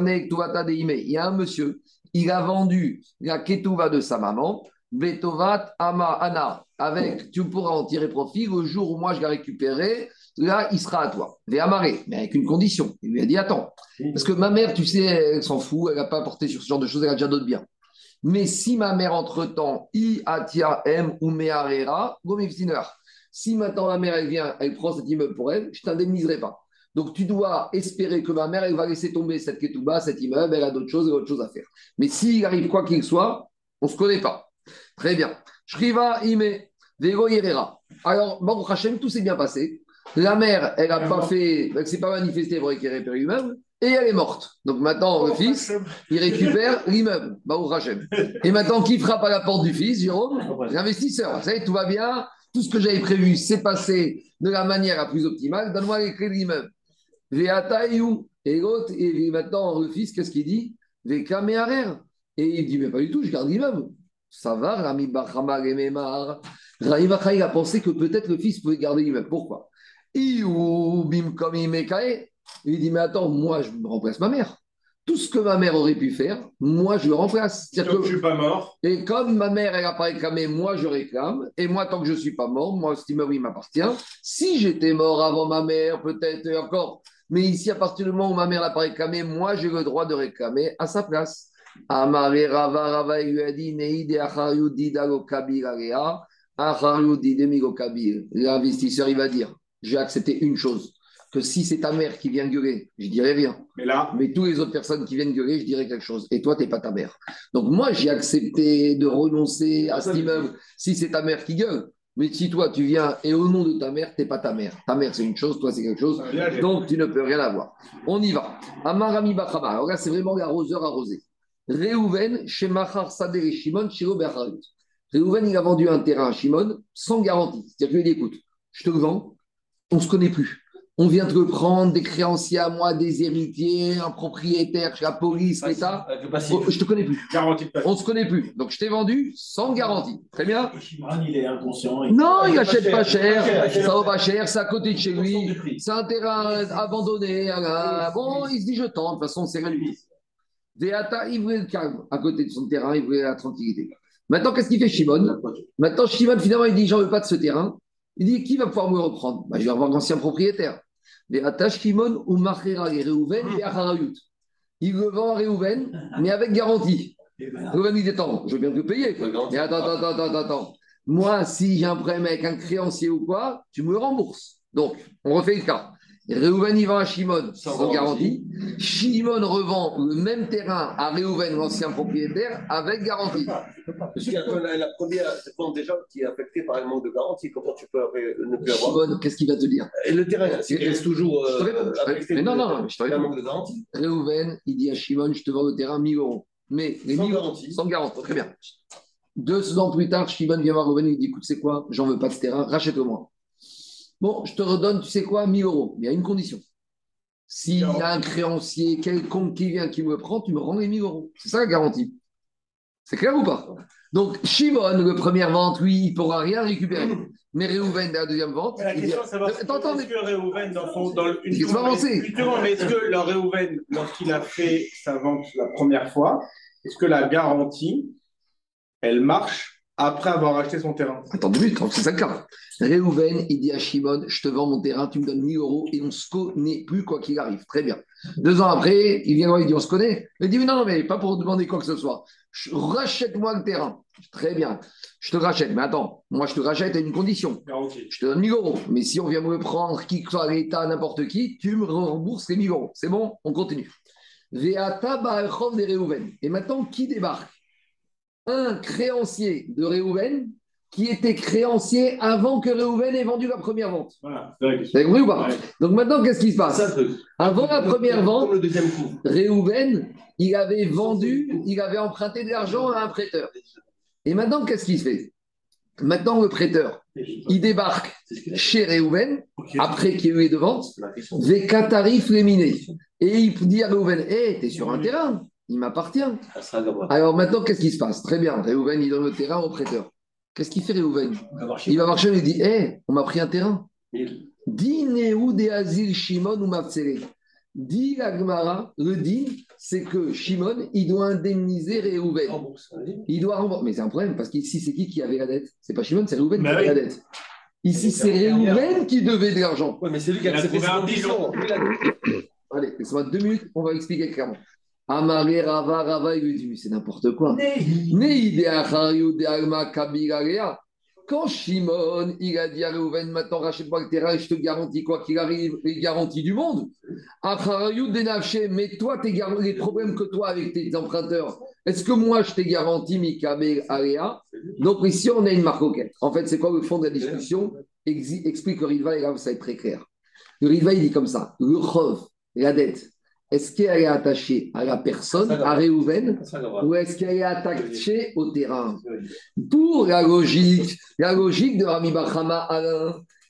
Il y a un monsieur, il a vendu la Ketouva de sa maman Betovat Ama Ana, avec, tu pourras en tirer profit le jour où moi je l'ai récupéré, là il sera à toi. Amaré, mais avec une condition. Il lui a dit Attends, parce que ma mère, tu sais, elle s'en fout, elle n'a pas porté sur ce genre de choses, elle a déjà d'autres biens. Mais si ma mère, entre-temps, I Atia M ou Meharera, si maintenant la mère, elle vient, elle prend cet immeuble pour elle, je ne t'indemniserai pas. Donc tu dois espérer que ma mère, elle va laisser tomber cette ketouba, cet immeuble, elle a d'autres choses, elle a autre chose à faire. Mais s'il arrive quoi qu'il soit, on ne se connaît pas. Très bien. Shriva Ime, Vego Yerera. Alors, Baruch Hashem, tout s'est bien passé. La mère, elle n'a pas fait, elle s'est pas manifestée pour récupérer l'immeuble. et elle est morte. Donc maintenant, le fils, il récupère l'immeuble, au Rachem. <laughs> Et maintenant, qui frappe à la porte du fils, Jérôme? L'investisseur. Vous savez, tout va bien, tout ce que j'avais prévu s'est passé de la manière la plus optimale, donne-moi les clés de l'immeuble. Et l'autre, et maintenant, le fils, qu'est-ce qu'il dit? Et il dit, mais pas du tout, je garde l'immeuble. Ça va, Rami Bachama Rami il a pensé que peut-être le fils pouvait garder l'immeuble. Pourquoi? Il dit, mais attends, moi, je remplace ma mère. Tout ce que ma mère aurait pu faire, moi, je le remplace. Que... je suis pas mort. Et comme ma mère, elle n'a pas réclamé, moi, je réclame. Et moi, tant que je ne suis pas mort, moi, cet immeuble, il m'appartient. Si j'étais mort avant ma mère, peut-être encore. Mais ici, à partir du moment où ma mère n'a pas réclamé, moi, j'ai le droit de réclamer à sa place. Amare Rava, lui a dit, Neide L'investisseur, il va dire J'ai accepté une chose, que si c'est ta mère qui vient gueuler, je dirais rien. Mais là. Mais toutes les autres personnes qui viennent gueuler, je dirais quelque chose. Et toi, tu n'es pas ta mère. Donc, moi, j'ai accepté de renoncer à cet immeuble si c'est ta mère qui gueule. Mais si toi, tu viens et au nom de ta mère, tu n'es pas ta mère. Ta mère, c'est une chose, toi, c'est quelque chose. Donc, tu ne peux rien avoir. On y va. Amarami Bachama. Alors là, c'est vraiment l'arroseur arrosé. Réhouven, chez Machar Sader et Shimon, chez Robert Réhouven, il a vendu un terrain à Shimon sans garantie. C'est-à-dire qu'il dit écoute, je te le vends, on ne se connaît plus. On vient te le prendre, des créanciers à moi, des héritiers, un propriétaire la police, l'État. Oh, je te connais plus. on ne se connaît plus. Donc je t'ai vendu sans garantie. Très bien. il est inconscient. non, il n'achète pas cher. Ça va pas cher, c'est à côté de chez lui. C'est un terrain abandonné. Bon, il se dit je tente. De toute façon, c'est rien du il voulait le calme à côté de son terrain, il voulait la tranquillité. Maintenant, qu'est-ce qu'il fait Shimon? Maintenant, Shimon, finalement, il dit J'en veux pas de ce terrain. Il dit Qui va pouvoir me reprendre? Bah, Je vais avoir l'ancien propriétaire. Mais attache Shimon ou Machera et Reuven et Acharayut. Il le vend à Reuven, mais avec garantie. Reuven il dit Attends, je veux bien te payer. Mais attends, attends, attends, attends. Moi, si j'ai un problème avec un créancier ou quoi, tu me rembourses. Donc, on refait le cas. Réhouven y vend à Shimon sans, garantie. Shimon revend le même terrain à Réhouven, l'ancien propriétaire, avec garantie. Parce qu'il y a la première vente déjà qui est affectée par un manque de garantie. Comment tu peux ne plus avoir Shimon, qu'est-ce qu'il va te dire? Et le terrain, il reste toujours euh, Mais non, non, je te un manque de garantie. Réhouven, il dit à Shimon, je te vends le terrain 1000 euros. Mais les sans garantie. Sans garantie, très bien. Deux ans plus tard, Shimon vient voir Réhouven et il dit écoute, c'est quoi? J'en veux pas de ce terrain, rachète-le-moi. Bon, je te redonne, tu sais quoi, 1000 euros. Mais il y a une condition. S'il y a un créancier quelconque qui vient, qui me prend, tu me rends les 1000 euros. C'est ça la garantie. C'est clair ou pas? Donc, Shimon, le première vente, lui, il ne pourra rien récupérer. <coughs> Mais Réhouven, la deuxième vente. la question, c'est est-ce que Réhouven, dans, son, dans une Justement, mais est-ce que le Réhouven, lorsqu'il a fait sa vente la première fois, est-ce que la garantie, elle marche? Après avoir acheté son terrain. Attends deux minutes, c'est ça le cas. Réhouven, il dit à Shimon, je te vends mon terrain, tu me donnes 1000 euros et on ne se connaît plus quoi qu'il arrive. Très bien. Deux ans après, il vient voir, il dit, on se connaît. Il dit, non, non, mais pas pour demander quoi que ce soit. Rachète-moi le terrain. Très bien. Je te rachète. Mais attends, moi, je te rachète à une condition. Je te donne 1000 euros. Mais si on vient me prendre, qui que soit l'État, n'importe qui, tu me rembourses les 1000 euros. C'est bon? On continue. Et maintenant, qui débarque? Un créancier de Réhouven qui était créancier avant que Réhouven ait vendu la première vente. Voilà, c'est ou pas Donc maintenant, qu'est-ce qui se passe Avant la première vente, Réhouven, il avait vendu, il avait emprunté de l'argent à un prêteur. Et maintenant, qu'est-ce qui se fait Maintenant, le prêteur, il débarque chez Réhouven, après qu'il y ait eu les deux ventes, avec un tarif léminé. Et il dit à Réhouven, hé, t'es sur un terrain, il m'appartient. Alors maintenant, qu'est-ce qui se passe? Très bien, Réhouven, il donne le terrain au prêteur. Qu'est-ce qu'il fait Réhouven? Il va marcher il dit Hé, on m'a pris un terrain. Dis ou des Azil Shimon ou Mafsele. Dit la le din, c'est que Shimon, il doit indemniser Réhouven. Il doit rembourser. Mais c'est un problème, parce qu'ici, c'est qui qui avait la dette? C'est pas Shimon, c'est Réhouven qui avait la dette. Ici, c'est Réhouven qui devait de l'argent. Oui, mais c'est lui qui a accepté ses conditions. Allez, laisse-moi deux minutes, on va expliquer clairement. Amaré Rava, Rava, il lui dit, c'est n'importe quoi. Quand Shimon, il a dit à Reuven, maintenant rachète-moi le terrain et je te garantis quoi qu'il arrive, les garanties du monde. Mais toi, les problèmes que toi avec tes emprunteurs, est-ce que moi je t'ai garanti Mikabel Area Donc ici, on a une marque En fait, c'est quoi le fond de la discussion? Explique le Riva et là, ça va être très clair. Riva, il dit comme ça la dette, est-ce qu'elle est attachée à la personne, à Réhouven, ou est-ce qu'elle est attachée au terrain Pour la logique, la logique de Rami Bachama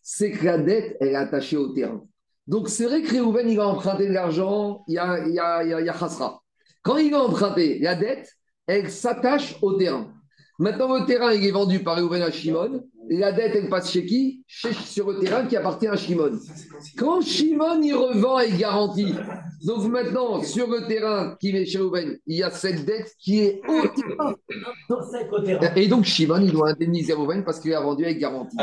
c'est que la dette, elle est attachée au terrain. Donc c'est vrai que Réhouven, il a emprunté de l'argent, il y a, il y, a, il y a Khasra. Quand il a emprunté la dette, elle s'attache au terrain. Maintenant, le terrain, il est vendu par Réhouven à Shimon la dette, elle passe chez qui Sur le terrain qui appartient à Shimon. Quand Shimon, il revend et garantit. Donc maintenant, sur le terrain qui est chez Rouven, il y a cette dette qui est au terrain. Et donc Shimon, il doit indemniser Rouven parce qu'il a vendu avec garantie.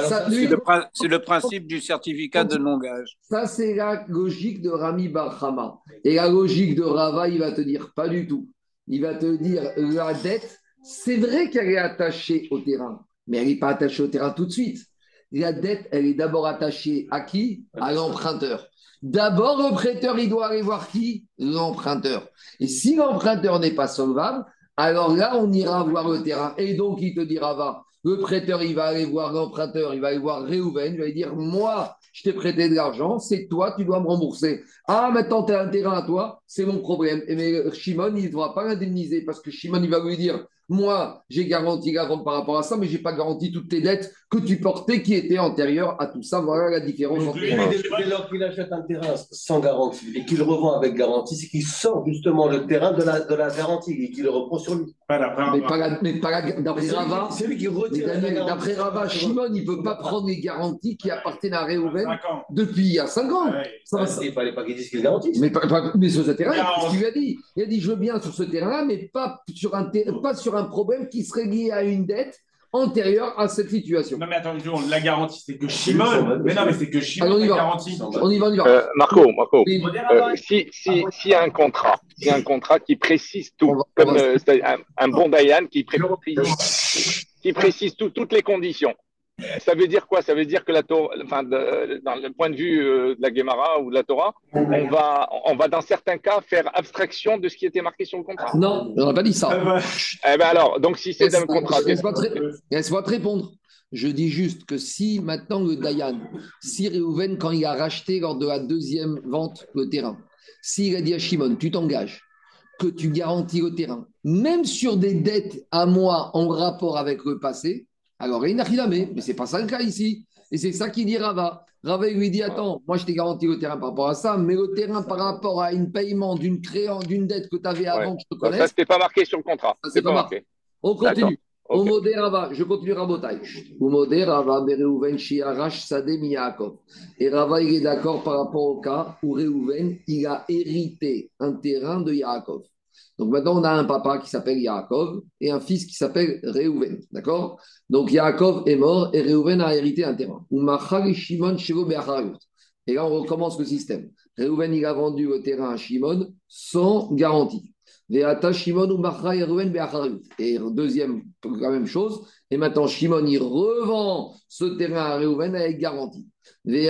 C'est le, principe du certificat de non-gage. Ça, c'est la logique de Rami Barhama. Et la logique de Rava, il va te dire pas du tout. Il va te dire la dette, c'est vrai qu'elle est attachée au terrain mais elle n'est pas attachée au terrain tout de suite. La dette, elle est d'abord attachée à qui? À l'emprunteur. D'abord, le prêteur, il doit aller voir qui? L'emprunteur. Et si l'emprunteur n'est pas solvable, alors là, on ira voir le terrain. Et donc, il te dira, va, le prêteur, il va aller voir l'emprunteur, il va aller voir Réhouven, il va lui dire, moi, je t'ai prêté de l'argent, c'est toi, tu dois me rembourser. Ah, maintenant, tu as un terrain à toi, c'est mon problème. Mais Shimon, il ne doit pas l'indemniser parce que Shimon, il va lui dire, moi, j'ai garanti la vente par rapport à ça, mais je n'ai pas garanti toutes tes dettes que tu portais qui étaient antérieures à tout ça. Voilà la différence. entre les dès lors qu'il achète un terrain sans garantie et qu'il revend avec garantie, c'est qu'il sort justement le terrain de la, de la garantie et qu'il le reprend sur lui. mais pas, d'après Rava, c'est lui qui retire D'après Rava, Shimon, il ne peut pas prendre les garanties qui appartiennent à Réhouven depuis il y a 5 ans. Ça, il ne fallait pas qu'il dise qu'il garantisse. Mais, mais terrain, ce qu'il lui a dit. Il a dit je veux bien sur ce terrain-là, mais pas sur un, pas sur un problème qui serait lié à une dette antérieure à cette situation. Non, mais attends, la garantie, c'est que Shimon. Mais non, mais c'est que Shimon on y va. garantie. On y va, on y va. Euh, Marco, Marco, euh, si, si, si y a un contrat, y a un contrat qui précise tout, comme euh, un, un, bon Dayan qui précise, qui précise tout, toutes les conditions. Ça veut dire quoi? Ça veut dire que la Torah, enfin, de, dans le point de vue euh, de la Gemara ou de la Torah, on va, on va dans certains cas faire abstraction de ce qui était marqué sur le contrat. Non, on n'a pas dit ça. Eh ben, eh ben alors, donc si c'est un contrat. Laisse-moi te, répondre. Je dis juste que si maintenant le Dayan, si Réhouven, quand il a racheté lors de la deuxième vente le terrain, s'il a dit à Shimon, tu t'engages, que tu garantis le terrain, même sur des dettes à moi en rapport avec le passé, alors, il n'a mais ce n'est pas ça le cas ici. Et c'est ça qu'il dit Rava. Rava lui dit Attends, moi je t'ai garanti le terrain par rapport à ça, mais le terrain par rapport à un paiement d'une créance, d'une dette que tu avais avant que je te connaisse. Ça, ce pas marqué sur le contrat. Ça, c'est pas, marqué. On continue. Okay. Rava, je continue Rabotai. Umode Rava, Bereuven, Shiarash, Sadem, Yaakov. Et Rava, il est d'accord par rapport au cas où Reuven, il a hérité un terrain de Yaakov. Donc maintenant, on a un papa qui s'appelle Yaakov et un fils qui s'appelle Reuven. D'accord? Donc Yaakov est mort et Reuven a hérité un terrain. Et là, on recommence le système. Reuven, il a vendu le terrain à Shimon sans garantie. Et deuxième, la même chose. Et maintenant, Shimon, il revend ce terrain à Reuven avec garantie. Et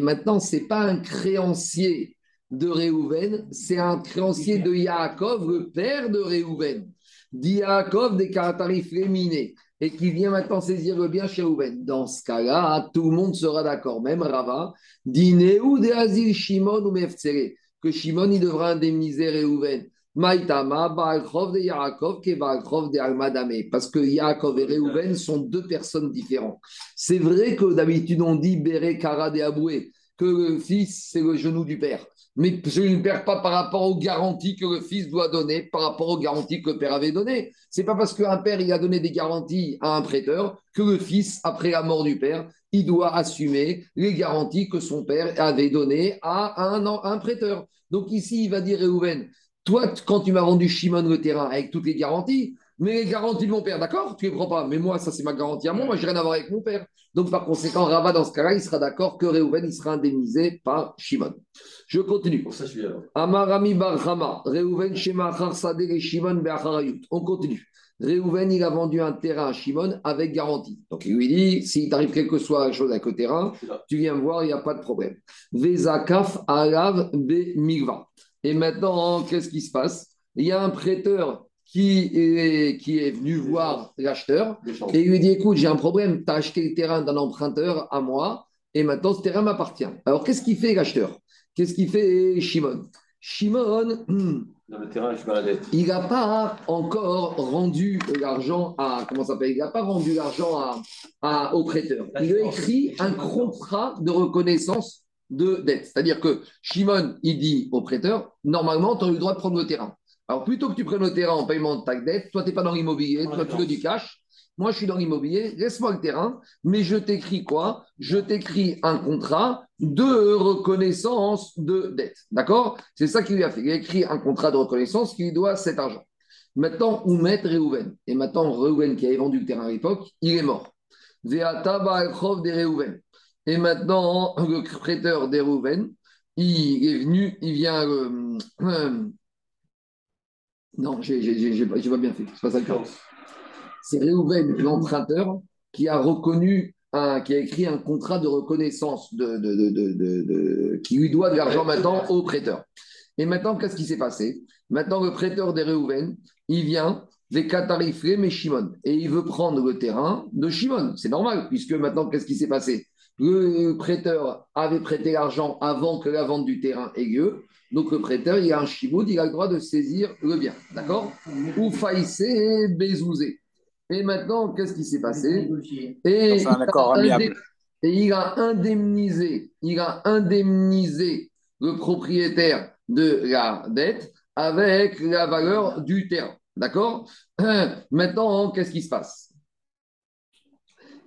maintenant, ce n'est pas un créancier de Réhouven, c'est un créancier de Yaakov, le père de Réhouven. Dit Yaakov des tarifs féminés et qui vient maintenant saisir le bien chez Réhouven. Dans ce cas-là, tout le monde sera d'accord, même Rava. Dit ou de Azil Shimon ou Meftsere, que Shimon devra indemniser Réhouven. Maïtama, Baalchov de Yaakov, qui de Almadame. Parce que Yaakov et Réhouven sont deux personnes différentes. C'est vrai que d'habitude on dit Bere Kara de Aboué, que le fils c'est le genou du père mais je ne perds pas par rapport aux garanties que le fils doit donner, par rapport aux garanties que le père avait données. C'est pas parce qu'un père il a donné des garanties à un prêteur que le fils, après la mort du père, il doit assumer les garanties que son père avait données à un, un prêteur. Donc ici, il va dire Réhouven, toi, quand tu m'as vendu Shimon le terrain avec toutes les garanties, mais les garanties de mon père, d'accord, tu ne les prends pas. Mais moi, ça, c'est ma garantie à moi. Moi, je n'ai rien à voir avec mon père. Donc, par conséquent, Rava, dans ce cas-là, il sera d'accord que Réhouven, il sera indemnisé par Shimon. Je continue. Amarami Barhama, Réhouven, Shema, et Shimon, On continue. Réhouven, il a vendu un terrain à Shimon avec garantie. Donc, il lui dit s'il t'arrive quelque chose, chose avec le terrain, tu viens me voir, il n'y a pas de problème. Vezakaf, Alav, Be. Et maintenant, qu'est-ce qui se passe? Il y a un prêteur qui est, qui est venu voir l'acheteur et lui dit Écoute, j'ai un problème, tu as acheté le terrain d'un emprunteur à moi et maintenant ce terrain m'appartient. Alors qu'est-ce qu'il fait l'acheteur? Qu'est-ce qu'il fait Shimon? Shimon, il n'a pas encore rendu l'argent à. Comment ça s'appelle? Il n'a pas rendu l'argent à, au prêteur. Il a écrit un contrat de reconnaissance de dette. C'est-à-dire que Shimon, il dit au prêteur normalement, tu as eu le droit de prendre le terrain. Alors, plutôt que tu prennes le terrain en paiement de ta dette, toi, tu n'es pas dans l'immobilier, toi, tu veux du cash. Moi, je suis dans l'immobilier, laisse-moi le terrain, mais je t'écris quoi? Je t'écris un contrat de reconnaissance de dette. D'accord? C'est ça qu'il lui a fait. Il a écrit un contrat de reconnaissance qui lui doit cet argent. Maintenant, où mettre Réhouven Et maintenant, Réhouven, qui avait vendu le terrain à l'époque, il est mort. Et maintenant, le prêteur des Réhouven, il est venu, il vient. Euh, euh, non, j'ai pas bien fait. C'est pas ça le cas c'est Réhouven, l'emprunteur, qui a reconnu, qui a écrit un contrat de reconnaissance de, qui lui doit de l'argent maintenant au prêteur. Et maintenant, qu'est-ce qui s'est passé? Maintenant, le prêteur des Réhouven, il vient des Katarifré, mais Shimon. Et il veut prendre le terrain de Shimon. C'est normal, puisque maintenant, qu'est-ce qui s'est passé? Le prêteur avait prêté l'argent avant que la vente du terrain ait lieu. Donc le prêteur, il a un chiboud, il a le droit de saisir le bien. D'accord Ou faïsé, bézouzé. Et maintenant, qu'est-ce qui s'est passé et, il a indemnisé, il a indemnisé le propriétaire de la dette avec la valeur du terrain. D'accord <clears throat> Maintenant, qu'est-ce qui se passe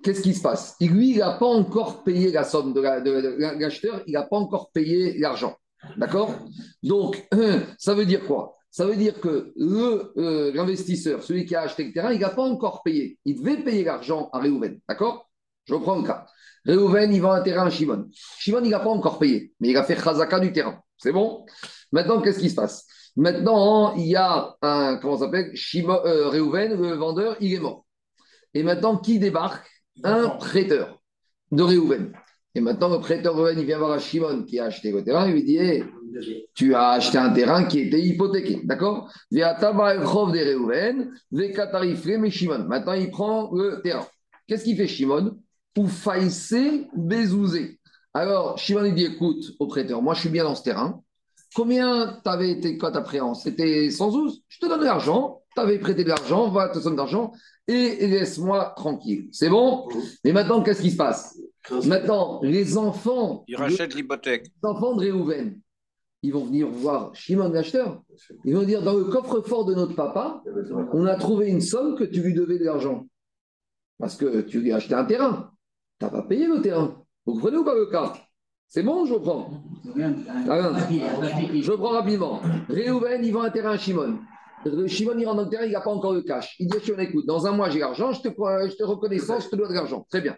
Qu'est-ce qui se passe Lui, il n'a pas encore payé la somme de l'acheteur, il n'a pas encore payé l'argent. D'accord? Donc, <clears throat> ça veut dire quoi? Ça veut dire que euh, l'investisseur, celui qui a acheté le terrain, il n'a pas encore payé. Il devait payer l'argent à Réhouven. D'accord? Je reprends le cas. Réhouven, il vend un terrain à Shimon. Shimon, il n'a pas encore payé, mais il a fait Khazaka du terrain. C'est bon? Maintenant, qu'est-ce qui se passe? Maintenant, il y a un, comment ça s'appelle? Euh, Réhouven, le vendeur, il est mort. Et maintenant, qui débarque? Un prêteur de Réhouven. Et maintenant, le prêteur Réhouven, il vient voir à Shimon qui a acheté le terrain, il lui dit tu as acheté un terrain qui était hypothéqué, d'accord? Maintenant, il prend le terrain. Qu'est-ce qu'il fait Shimon? Ou faïsé bezouzé. Alors, Shimon, il dit écoute, au prêteur, moi je suis bien dans ce terrain. Combien t'avais été, quoi ta préance C'était 112 Je te donne de l'argent. Tu avais prêté de l'argent, va te donner d'argent et laisse-moi tranquille. C'est bon? Mais maintenant, qu'est-ce qui se passe? Maintenant, les enfants. Ils rachètent l'hypothèque. Les enfants de Réhouven, ils vont venir voir Shimon l'acheteur. Ils vont dire dans le coffre-fort de notre papa, on a trouvé une somme que tu lui devais de l'argent. Parce que tu lui as acheté un terrain. Tu n'as pas payé le terrain. Vous comprenez ou pas le cas C'est bon, je reprends. je prends rapidement. Réhouven, il vend un terrain à Shimon. Shimon, il rentre dans le terrain, il n'a pas encore le cash. Il dit Shimon, écoute, dans un mois, j'ai l'argent, je te, je te reconnaissance, je te dois de l'argent. Très bien.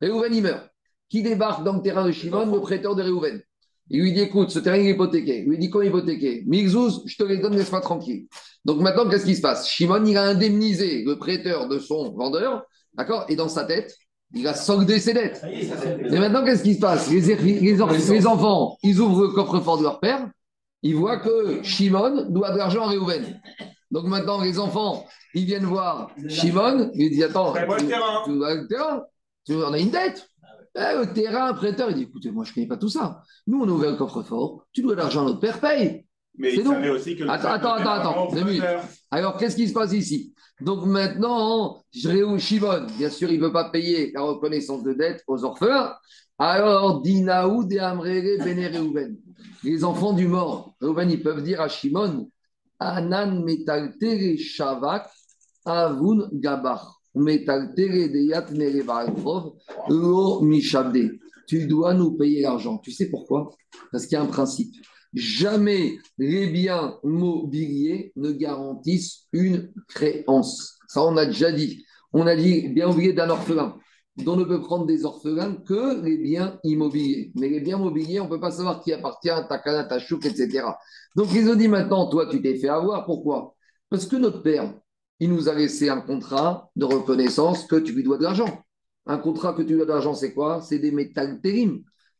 Réhouven, il meurt. Qui débarque dans le terrain de Shimon Le prêteur de Réhouven? Il lui dit écoute, ce terrain est hypothéqué. Il lui dit quoi hypothéqué? Mixouz, je te les donne, laisse-moi tranquille. Donc maintenant, qu'est-ce qui se passe? Shimon, il a indemnisé le prêteur de son vendeur, d'accord? Et dans sa tête, il a soldé ses dettes. Et maintenant, qu'est-ce qui se passe? Les, les, enfants, ils ouvrent le coffre-fort de leur père, ils voient que Shimon doit de l'argent à Réhouven. Donc maintenant, les enfants, ils viennent voir Shimon, ils disent Attends, tu, le terrain, tu en as une dette eh, le terrain, prêteur, il dit écoutez, moi je ne connais pas tout ça. Nous, on a ouvert le coffre-fort, tu dois de l'argent, notre père paye. Mais il savait aussi que. Attends, attends, attends, attends. Alors, qu'est-ce qui se passe ici? Donc maintenant, Shimon, bien sûr, il ne veut pas payer la reconnaissance de dette aux orphelins. Alors, Dinaou de Amrere Bene Les enfants du mort, Reuven, ils peuvent dire à Shimon Anan Metaltere Shavak Avun Gabar. Tu dois nous payer l'argent. Tu sais pourquoi? Parce qu'il y a un principe. Jamais les biens mobiliers ne garantissent une créance. Ça, on a déjà dit. On a dit, bien oublié d'un orphelin, dont ne peut prendre des orphelins que les biens immobiliers. Mais les biens mobiliers, on ne peut pas savoir qui appartient à ta canne, ta chouk, etc. Donc, ils ont dit maintenant, toi, tu t'es fait avoir. Pourquoi? Parce que notre père, il nous a laissé un contrat de reconnaissance que tu lui dois de l'argent. Un contrat que tu lui dois de l'argent, c'est quoi? C'est des métal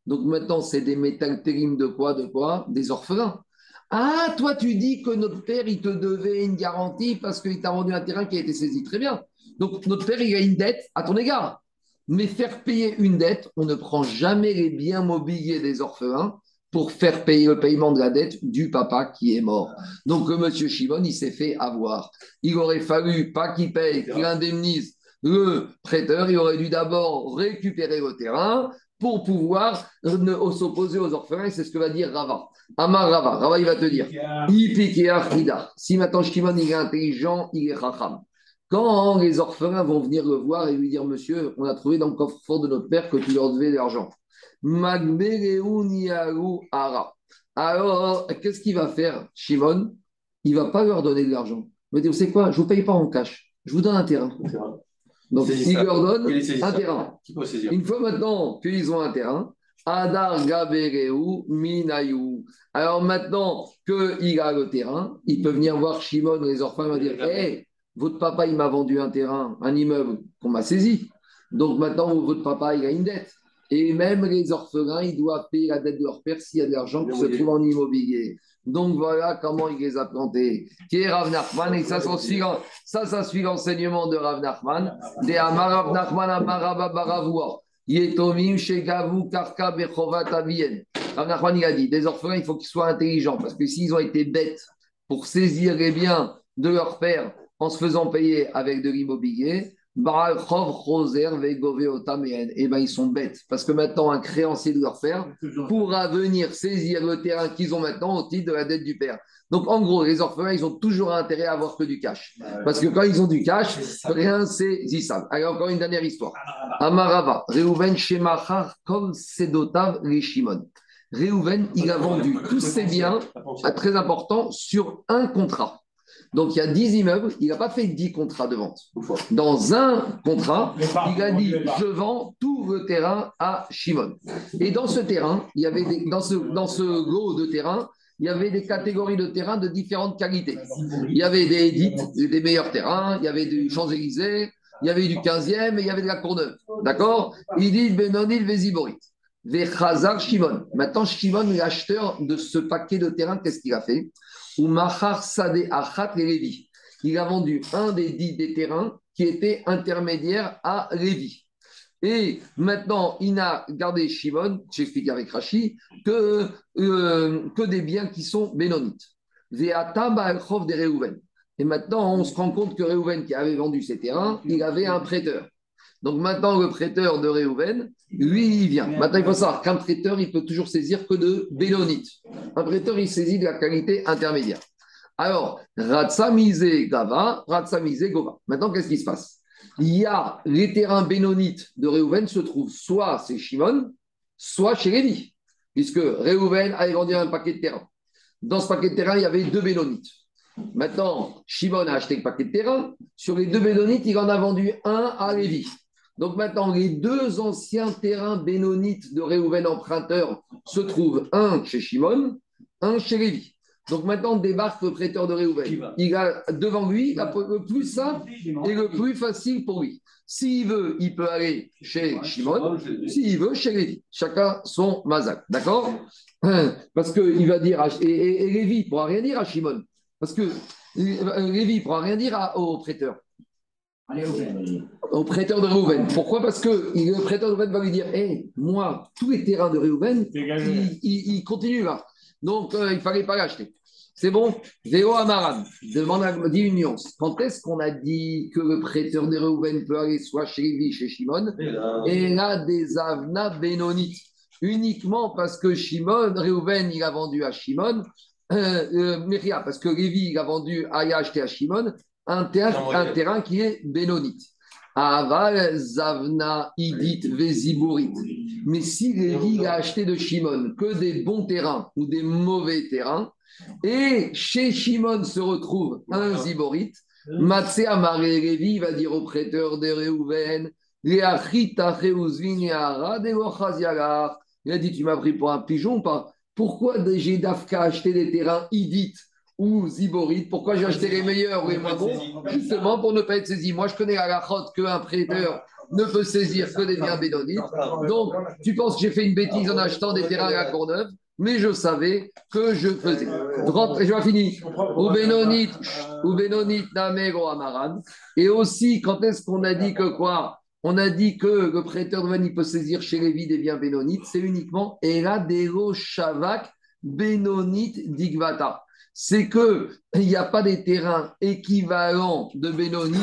Donc maintenant, c'est des métal de quoi De quoi? Des orphelins. Ah, toi, tu dis que notre père, il te devait une garantie parce qu'il t'a vendu un terrain qui a été saisi. Très bien. Donc, notre père, il a une dette à ton égard. Mais faire payer une dette, on ne prend jamais les biens mobiliers des orphelins pour faire payer le paiement de la dette du papa qui est mort. Donc, le monsieur Shimon, il s'est fait avoir. Il aurait fallu pas qu'il paye, qu'il indemnise le prêteur, il aurait dû d'abord récupérer le terrain pour pouvoir s'opposer aux orphelins. C'est ce que va dire Rava. Amar Rava, Rava, il va te dire Si maintenant Shimon il est intelligent, il est racham. Quand les orphelins vont venir le voir et lui dire Monsieur, on a trouvé dans le coffre-fort de notre père que tu leur devais de l'argent. Alors, qu'est-ce qu'il va faire, Shimon? Il ne va pas leur donner de l'argent. Il va dire Vous savez quoi? Je ne vous paye pas en cash. Je vous donne un terrain. Donc, il leur donne un terrain. Une fois maintenant qu'ils ont un terrain, Adar Gabereu Minayu. Alors maintenant qu'il a le terrain, il peut venir voir Shimon, les orphelins, va dire Hé, votre papa, il m'a vendu un terrain, un immeuble qu'on m'a saisi. Donc maintenant, votre papa, il a une dette. Et même les orphelins, ils doivent payer la dette de leur père s'il y a de l'argent qui se trouve en immobilier. Donc voilà comment il les a plantés. Qui est Rav Nachman, et ça, ça, ça suit l'enseignement de Rav Nachman. De Amar Rav Nachman. Yetomim Shegavu Karka Bechovat Avien. Rav Nachman, il a dit des orphelins, il faut qu'ils soient intelligents parce que s'ils ont été bêtes pour saisir les biens de leur père en se faisant payer avec de l'immobilier, et eh ben ils sont bêtes parce que maintenant un créancier de leur père pourra venir saisir le terrain qu'ils ont maintenant au titre de la dette du père. Donc en gros, les orphelins, ils ont toujours intérêt à avoir que du cash. Parce que quand ils ont du cash, rien savent. Allez, encore une dernière histoire. Amarava, Reuven Shemachar, comme Sedotav Shimon. Reuven, il a vendu tous ses biens, très important, sur un contrat. Donc il y a 10 immeubles, il n'a pas fait 10 contrats de vente. Dans un contrat, il a dit je vends tout le terrain à Shimon. Et dans ce terrain, il y avait dans, ce, dans ce lot de terrain, il y avait des catégories de terrains de différentes qualités. Il y avait des édites, des meilleurs terrains, il y avait du Champs-Élysées, il y avait du 15e et il y avait de la Courneuve. D'accord? Il dit Benonil Véziborit. Vechazar Shimon. Maintenant, Shimon, l'acheteur de ce paquet de terrains, qu'est-ce qu'il a fait? Il a vendu un des dix des terrains qui était intermédiaire à Lévi. Et maintenant, il n'a gardé Shimon, j'explique avec Rashi, que, euh, que des biens qui sont bénonites. Et maintenant, on se rend compte que Réhouven, qui avait vendu ses terrains, il avait un prêteur. Donc maintenant, le prêteur de Réhouven, lui, il vient. Maintenant, il faut savoir qu'un prêteur, il peut toujours saisir que de Bélonite. Un prêteur, il saisit de la qualité intermédiaire. Alors, Ratsamize Gava, Ratsamize Gova. Maintenant, qu'est-ce qui se passe? Il y a les terrains bénonites de Réhouven se trouvent soit chez Shimon, soit chez Lévi, puisque Réhouven avait vendu un paquet de terrain. Dans ce paquet de terrain, il y avait deux bénonites. Maintenant, Shimon a acheté le paquet de terrain. Sur les deux bénonites, il en a vendu un à Lévi. Donc maintenant, les deux anciens terrains bénonites de Réhouven emprunteur se trouvent un chez Shimon, un chez Lévi. Donc maintenant, débarque le prêteur de Réhouven. Il a devant lui le plus simple et le plus facile pour lui. S'il veut, il peut aller chez Shimon. S'il veut, chez Lévi. Chacun son mazak. D'accord? <clears throat> Parce qu'il va dire. et, et, Lévi ne pourra rien dire à Shimon. Parce que Lévi ne pourra rien dire au prêteur. Au prêteur de Réhouven. Pourquoi? Parce que le prêteur de Réhouven va lui dire Hé, moi, tous les terrains de Réhouven, ils, continuent là. Donc, euh, il ne fallait pas l'acheter. C'est bon? Véo Amaran demande à, dit une nuance. Quand est-ce qu'on a dit que le prêteur de Réhouven peut aller soit chez Lévi, chez Shimon? Et là, des Avna Benonites. Uniquement parce que Shimon, Réhouven, il a vendu à Shimon. Euh, euh, parce que Lévi, il a vendu, a acheté à Shimon un terrain, un terrain qui est bénonite. Aval, Zavna, Idit, Veziburit. Mais si Lévi a acheté de Shimon que des bons terrains ou des mauvais terrains, et chez Shimon se retrouve un Ziborit, Matsé Amaré Lévi va dire au prêteur de Réhouven, il a dit Tu m'as pris pour un pigeon pas. Pourquoi j'ai d'Afka acheté des terrains Idit ou Ziborit. Pourquoi j'ai acheté les meilleurs ou les moins bons Justement pour ne pas être saisi. Moi, je connais à la chote qu'un prêteur ne peut saisir que des biens bénonites. Donc, tu penses que j'ai fait une bêtise en achetant des terrains à la Courneuve mais je savais que je faisais. Et je vais finir. Ou Bénonite, ou Namego Amaran. Et aussi, quand est-ce qu'on a dit que quoi? On a dit que le prêteur de Van, peut saisir chez Lévi des biens bénonites, c'est uniquement Eradero Shavak Benonite Digvata. C'est qu'il n'y a pas des terrains équivalents de Benonite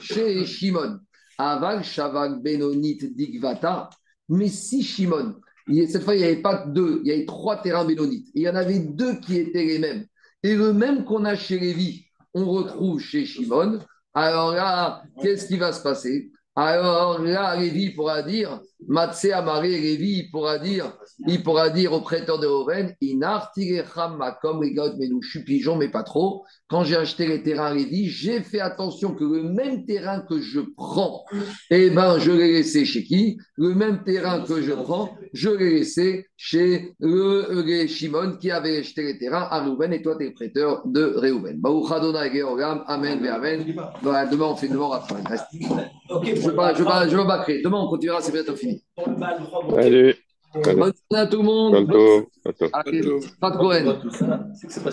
chez Shimon. Aval Shavak Benonite Digvata. Mais si Shimon, cette fois, il n'y avait pas deux, il y avait trois terrains bénonites. Il y en avait deux qui étaient les mêmes. Et le même qu'on a chez Lévi, on retrouve chez Shimon. Alors là, qu'est-ce qui va se passer? Alors là, Lévi pourra dire, Matsé Amaré, Lévi pourra dire, il pourra dire au prêteur de Oven, comme les gars, mais nous, je suis pigeon, mais pas trop. Quand j'ai acheté les terrains à Lévi, j'ai fait attention que le même terrain que je prends, eh ben, je l'ai laissé chez qui? Le même terrain que je prends, je l'ai laissé chez le, Shimon qui avait acheté les terrains à Réhouven et toi, tu es le prêteur de Réhouven. Amen, Amen. Demain, on fait devant Raphaël. Okay, je ne vais, pas créer. Demain, on continuera, c'est bientôt fini. Allez. Bonne journée à tout le monde. Bientôt. Allez, pas de